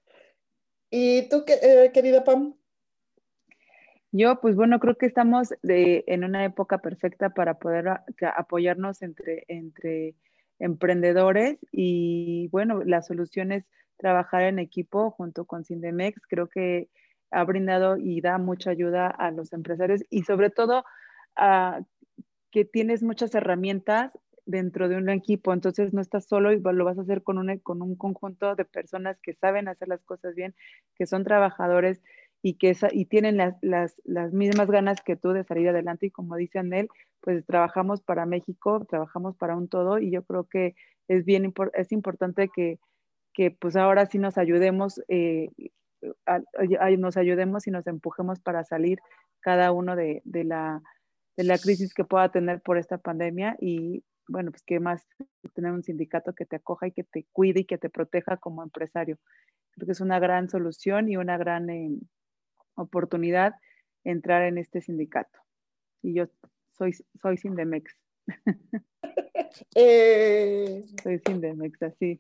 ¿Y tú, eh, querida Pam? Yo, pues bueno, creo que estamos en una época perfecta para poder apoyarnos entre, entre emprendedores y bueno, la solución es trabajar en equipo junto con Sindemex. Creo que ha brindado y da mucha ayuda a los empresarios y sobre todo a que tienes muchas herramientas dentro de un equipo, entonces no estás solo y lo vas a hacer con un, con un conjunto de personas que saben hacer las cosas bien, que son trabajadores y que y tienen las, las, las, mismas ganas que tú de salir adelante. Y como dice Anel, pues trabajamos para México, trabajamos para un todo y yo creo que es bien es importante que, que pues ahora sí nos ayudemos, eh, nos ayudemos y nos empujemos para salir cada uno de, de, la, de la crisis que pueda tener por esta pandemia y bueno, pues qué más tener un sindicato que te acoja y que te cuide y que te proteja como empresario. Creo que es una gran solución y una gran eh, oportunidad entrar en este sindicato. Y yo soy, soy Sindemex. Eh, soy Sindemex, así.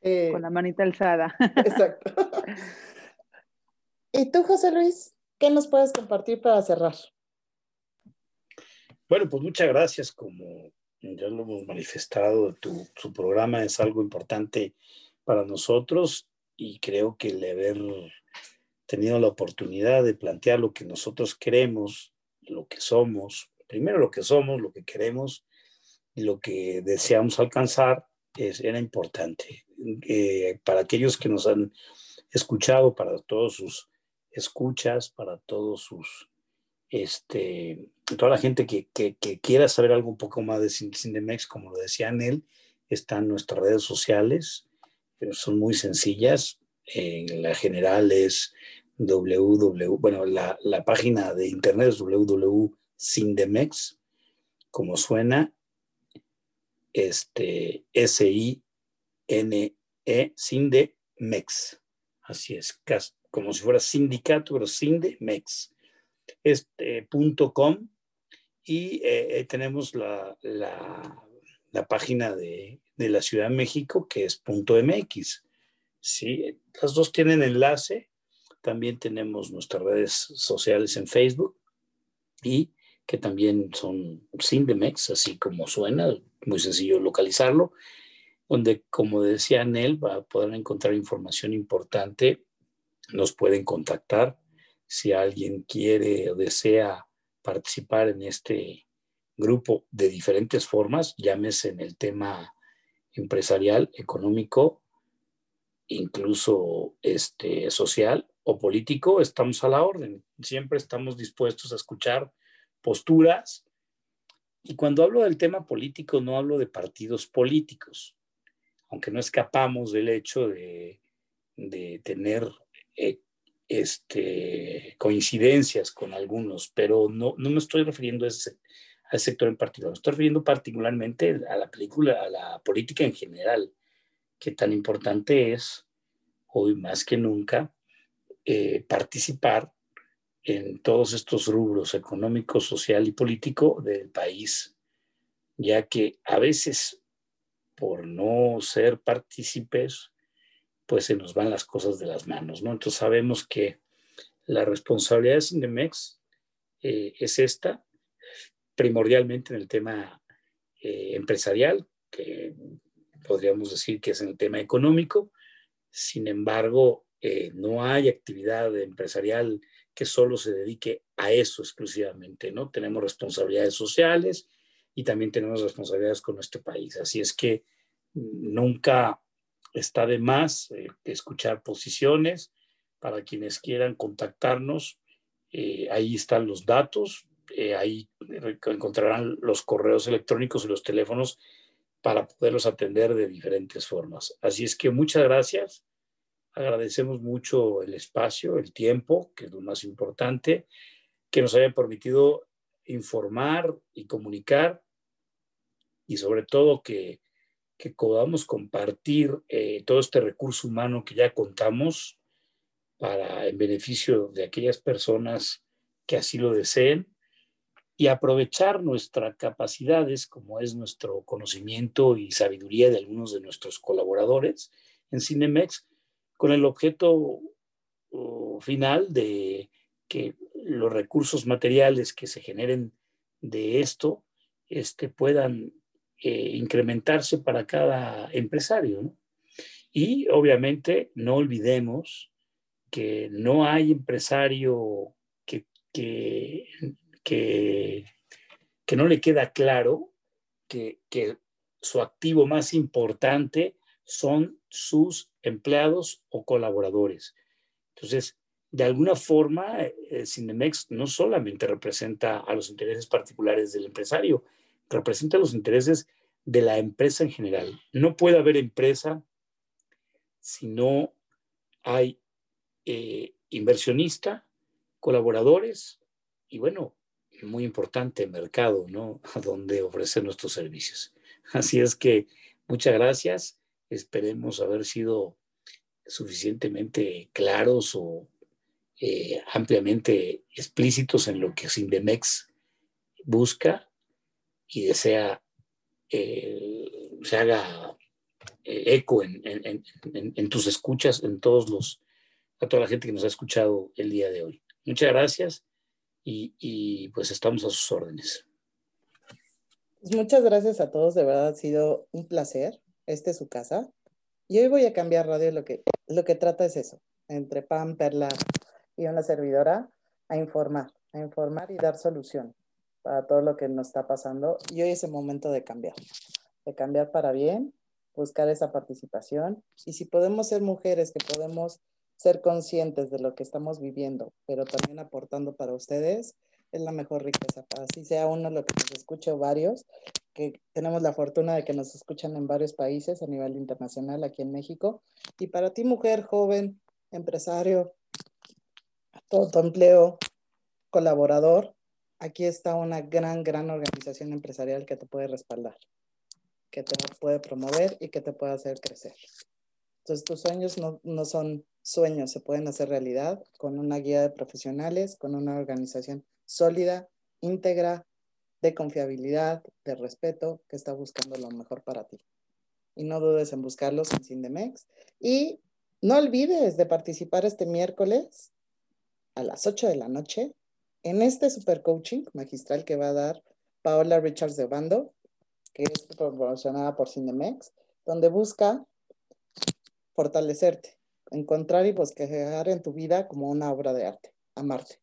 Eh, con la manita alzada. exacto. ¿Y tú, José Luis? ¿Qué nos puedes compartir para cerrar? Bueno, pues muchas gracias. Como ya lo hemos manifestado, tu, programa es algo importante para nosotros y creo que el haber tenido la oportunidad de plantear lo que nosotros queremos, lo que somos, primero lo que somos, lo que queremos y lo que deseamos alcanzar, es, era importante. Eh, para aquellos que nos han escuchado, para todos sus escuchas, para todos sus este, toda la gente que, quiera saber algo un poco más de Cindemex, como lo decía él, están nuestras redes sociales, pero son muy sencillas. En la general es www, bueno, la, página de internet es www.sindemex, como suena, este, S-I-N-E, Sindemex. Así es, como si fuera sindicato, pero Sindemex este, .com y eh, eh, tenemos la, la, página de, de, la Ciudad de México que es .mx. ¿sí? Las dos tienen enlace. También tenemos nuestras redes sociales en Facebook y que también son Sindemex, así como suena, muy sencillo localizarlo, donde, como decía Nel, va a poder encontrar información importante, nos pueden contactar si alguien quiere o desea participar en este grupo de diferentes formas, llámese en el tema empresarial, económico, incluso este, social o político, estamos a la orden. Siempre estamos dispuestos a escuchar posturas. Y cuando hablo del tema político, no hablo de partidos políticos, aunque no escapamos del hecho de, de tener eh, este, coincidencias con algunos, pero no, no me estoy refiriendo a ese, al sector en particular, me estoy refiriendo particularmente a la película, a la política en general, que tan importante es hoy más que nunca eh, participar en todos estos rubros económico, social y político del país, ya que a veces por no ser partícipes pues se nos van las cosas de las manos, ¿no? Entonces sabemos que la responsabilidad de Cinemex eh, es esta, primordialmente en el tema eh, empresarial, que podríamos decir que es en el tema económico. Sin embargo, eh, no hay actividad empresarial que solo se dedique a eso exclusivamente, ¿no? Tenemos responsabilidades sociales y también tenemos responsabilidades con nuestro país. Así es que nunca está de más eh, escuchar posiciones para quienes quieran contactarnos. Eh, ahí están los datos, eh, ahí encontrarán los correos electrónicos y los teléfonos para poderlos atender de diferentes formas. Así es que muchas gracias. Agradecemos mucho el espacio, el tiempo, que es lo más importante, que nos haya permitido informar y comunicar y sobre todo que que podamos compartir eh, todo este recurso humano que ya contamos para en beneficio de aquellas personas que así lo deseen y aprovechar nuestras capacidades, como es nuestro conocimiento y sabiduría de algunos de nuestros colaboradores en Cinemex, con el objeto final de que los recursos materiales que se generen de esto este, puedan eh, incrementarse para cada empresario. Y obviamente no olvidemos que no hay empresario que, que, que, no le queda claro que, que su activo más importante son sus empleados o colaboradores. Entonces, de alguna forma, eh, Cinemex no solamente representa a los intereses particulares del empresario, representa los intereses de la empresa en general. No puede haber empresa si no hay eh, inversionista, colaboradores y bueno, muy importante, mercado, ¿no? A donde ofrecer nuestros servicios. Así es que muchas gracias. Esperemos haber sido suficientemente claros o eh, ampliamente explícitos en lo que Sindemex busca y desea eh, se haga eco en, en, tus escuchas, en todos los a toda la gente que nos ha escuchado el día de hoy. Muchas gracias y, pues estamos a sus órdenes. Pues muchas gracias a todos, de verdad ha sido un placer. Este es su casa. Y hoy voy a cambiar radio, lo que, lo que trata es eso, entre Pam, Perla y una servidora, a informar, a informar y dar solución para todo lo que nos está pasando. Y hoy es el momento de cambiar, de cambiar para bien, buscar esa participación. Y si podemos ser mujeres que podemos ser conscientes de lo que estamos viviendo, pero también aportando para ustedes, es la mejor riqueza. Así sea uno lo que nos escuche o varios, que tenemos la fortuna de que nos escuchan en varios países a nivel internacional, aquí en México. Y para ti, mujer, joven, empresario, todo tu empleo, colaborador, aquí está una gran, gran organización empresarial que te puede respaldar, que te puede promover y que te puede hacer crecer. Entonces, tus sueños no, no son sueños, se pueden hacer realidad con una guía de profesionales, con una organización sólida, íntegra, de confiabilidad, de respeto, que está buscando lo mejor para ti. Y no dudes en buscarlos en Sindemex. Y no olvides de participar este miércoles a las 8 de la noche en este super coaching magistral que va a dar Paola Richards de Bando, que es proporcionada por Cinemex, donde busca fortalecerte, encontrar y bosquejar en tu vida como una obra de arte, amarte.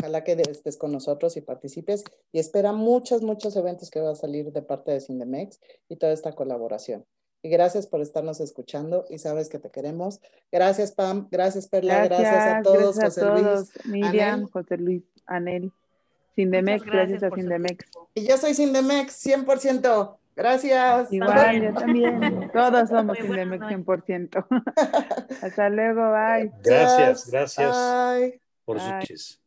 Ojalá que estés con nosotros y participes y espera muchos, muchos eventos que van a salir de parte de Cinemex y toda esta colaboración. Y gracias por estarnos escuchando y sabes que te queremos. Gracias, Pam. Gracias, Perla. Gracias, a todos, José Luis. Miriam, José Luis, Anel. Sindemex, gracias, gracias a Sindemex. Y yo soy Sindemex, 100%. Gracias. Igual, yo también. Todos somos Sindemex 100%. Hasta luego, bye. Gracias, gracias. Bye. Por sus Gracias.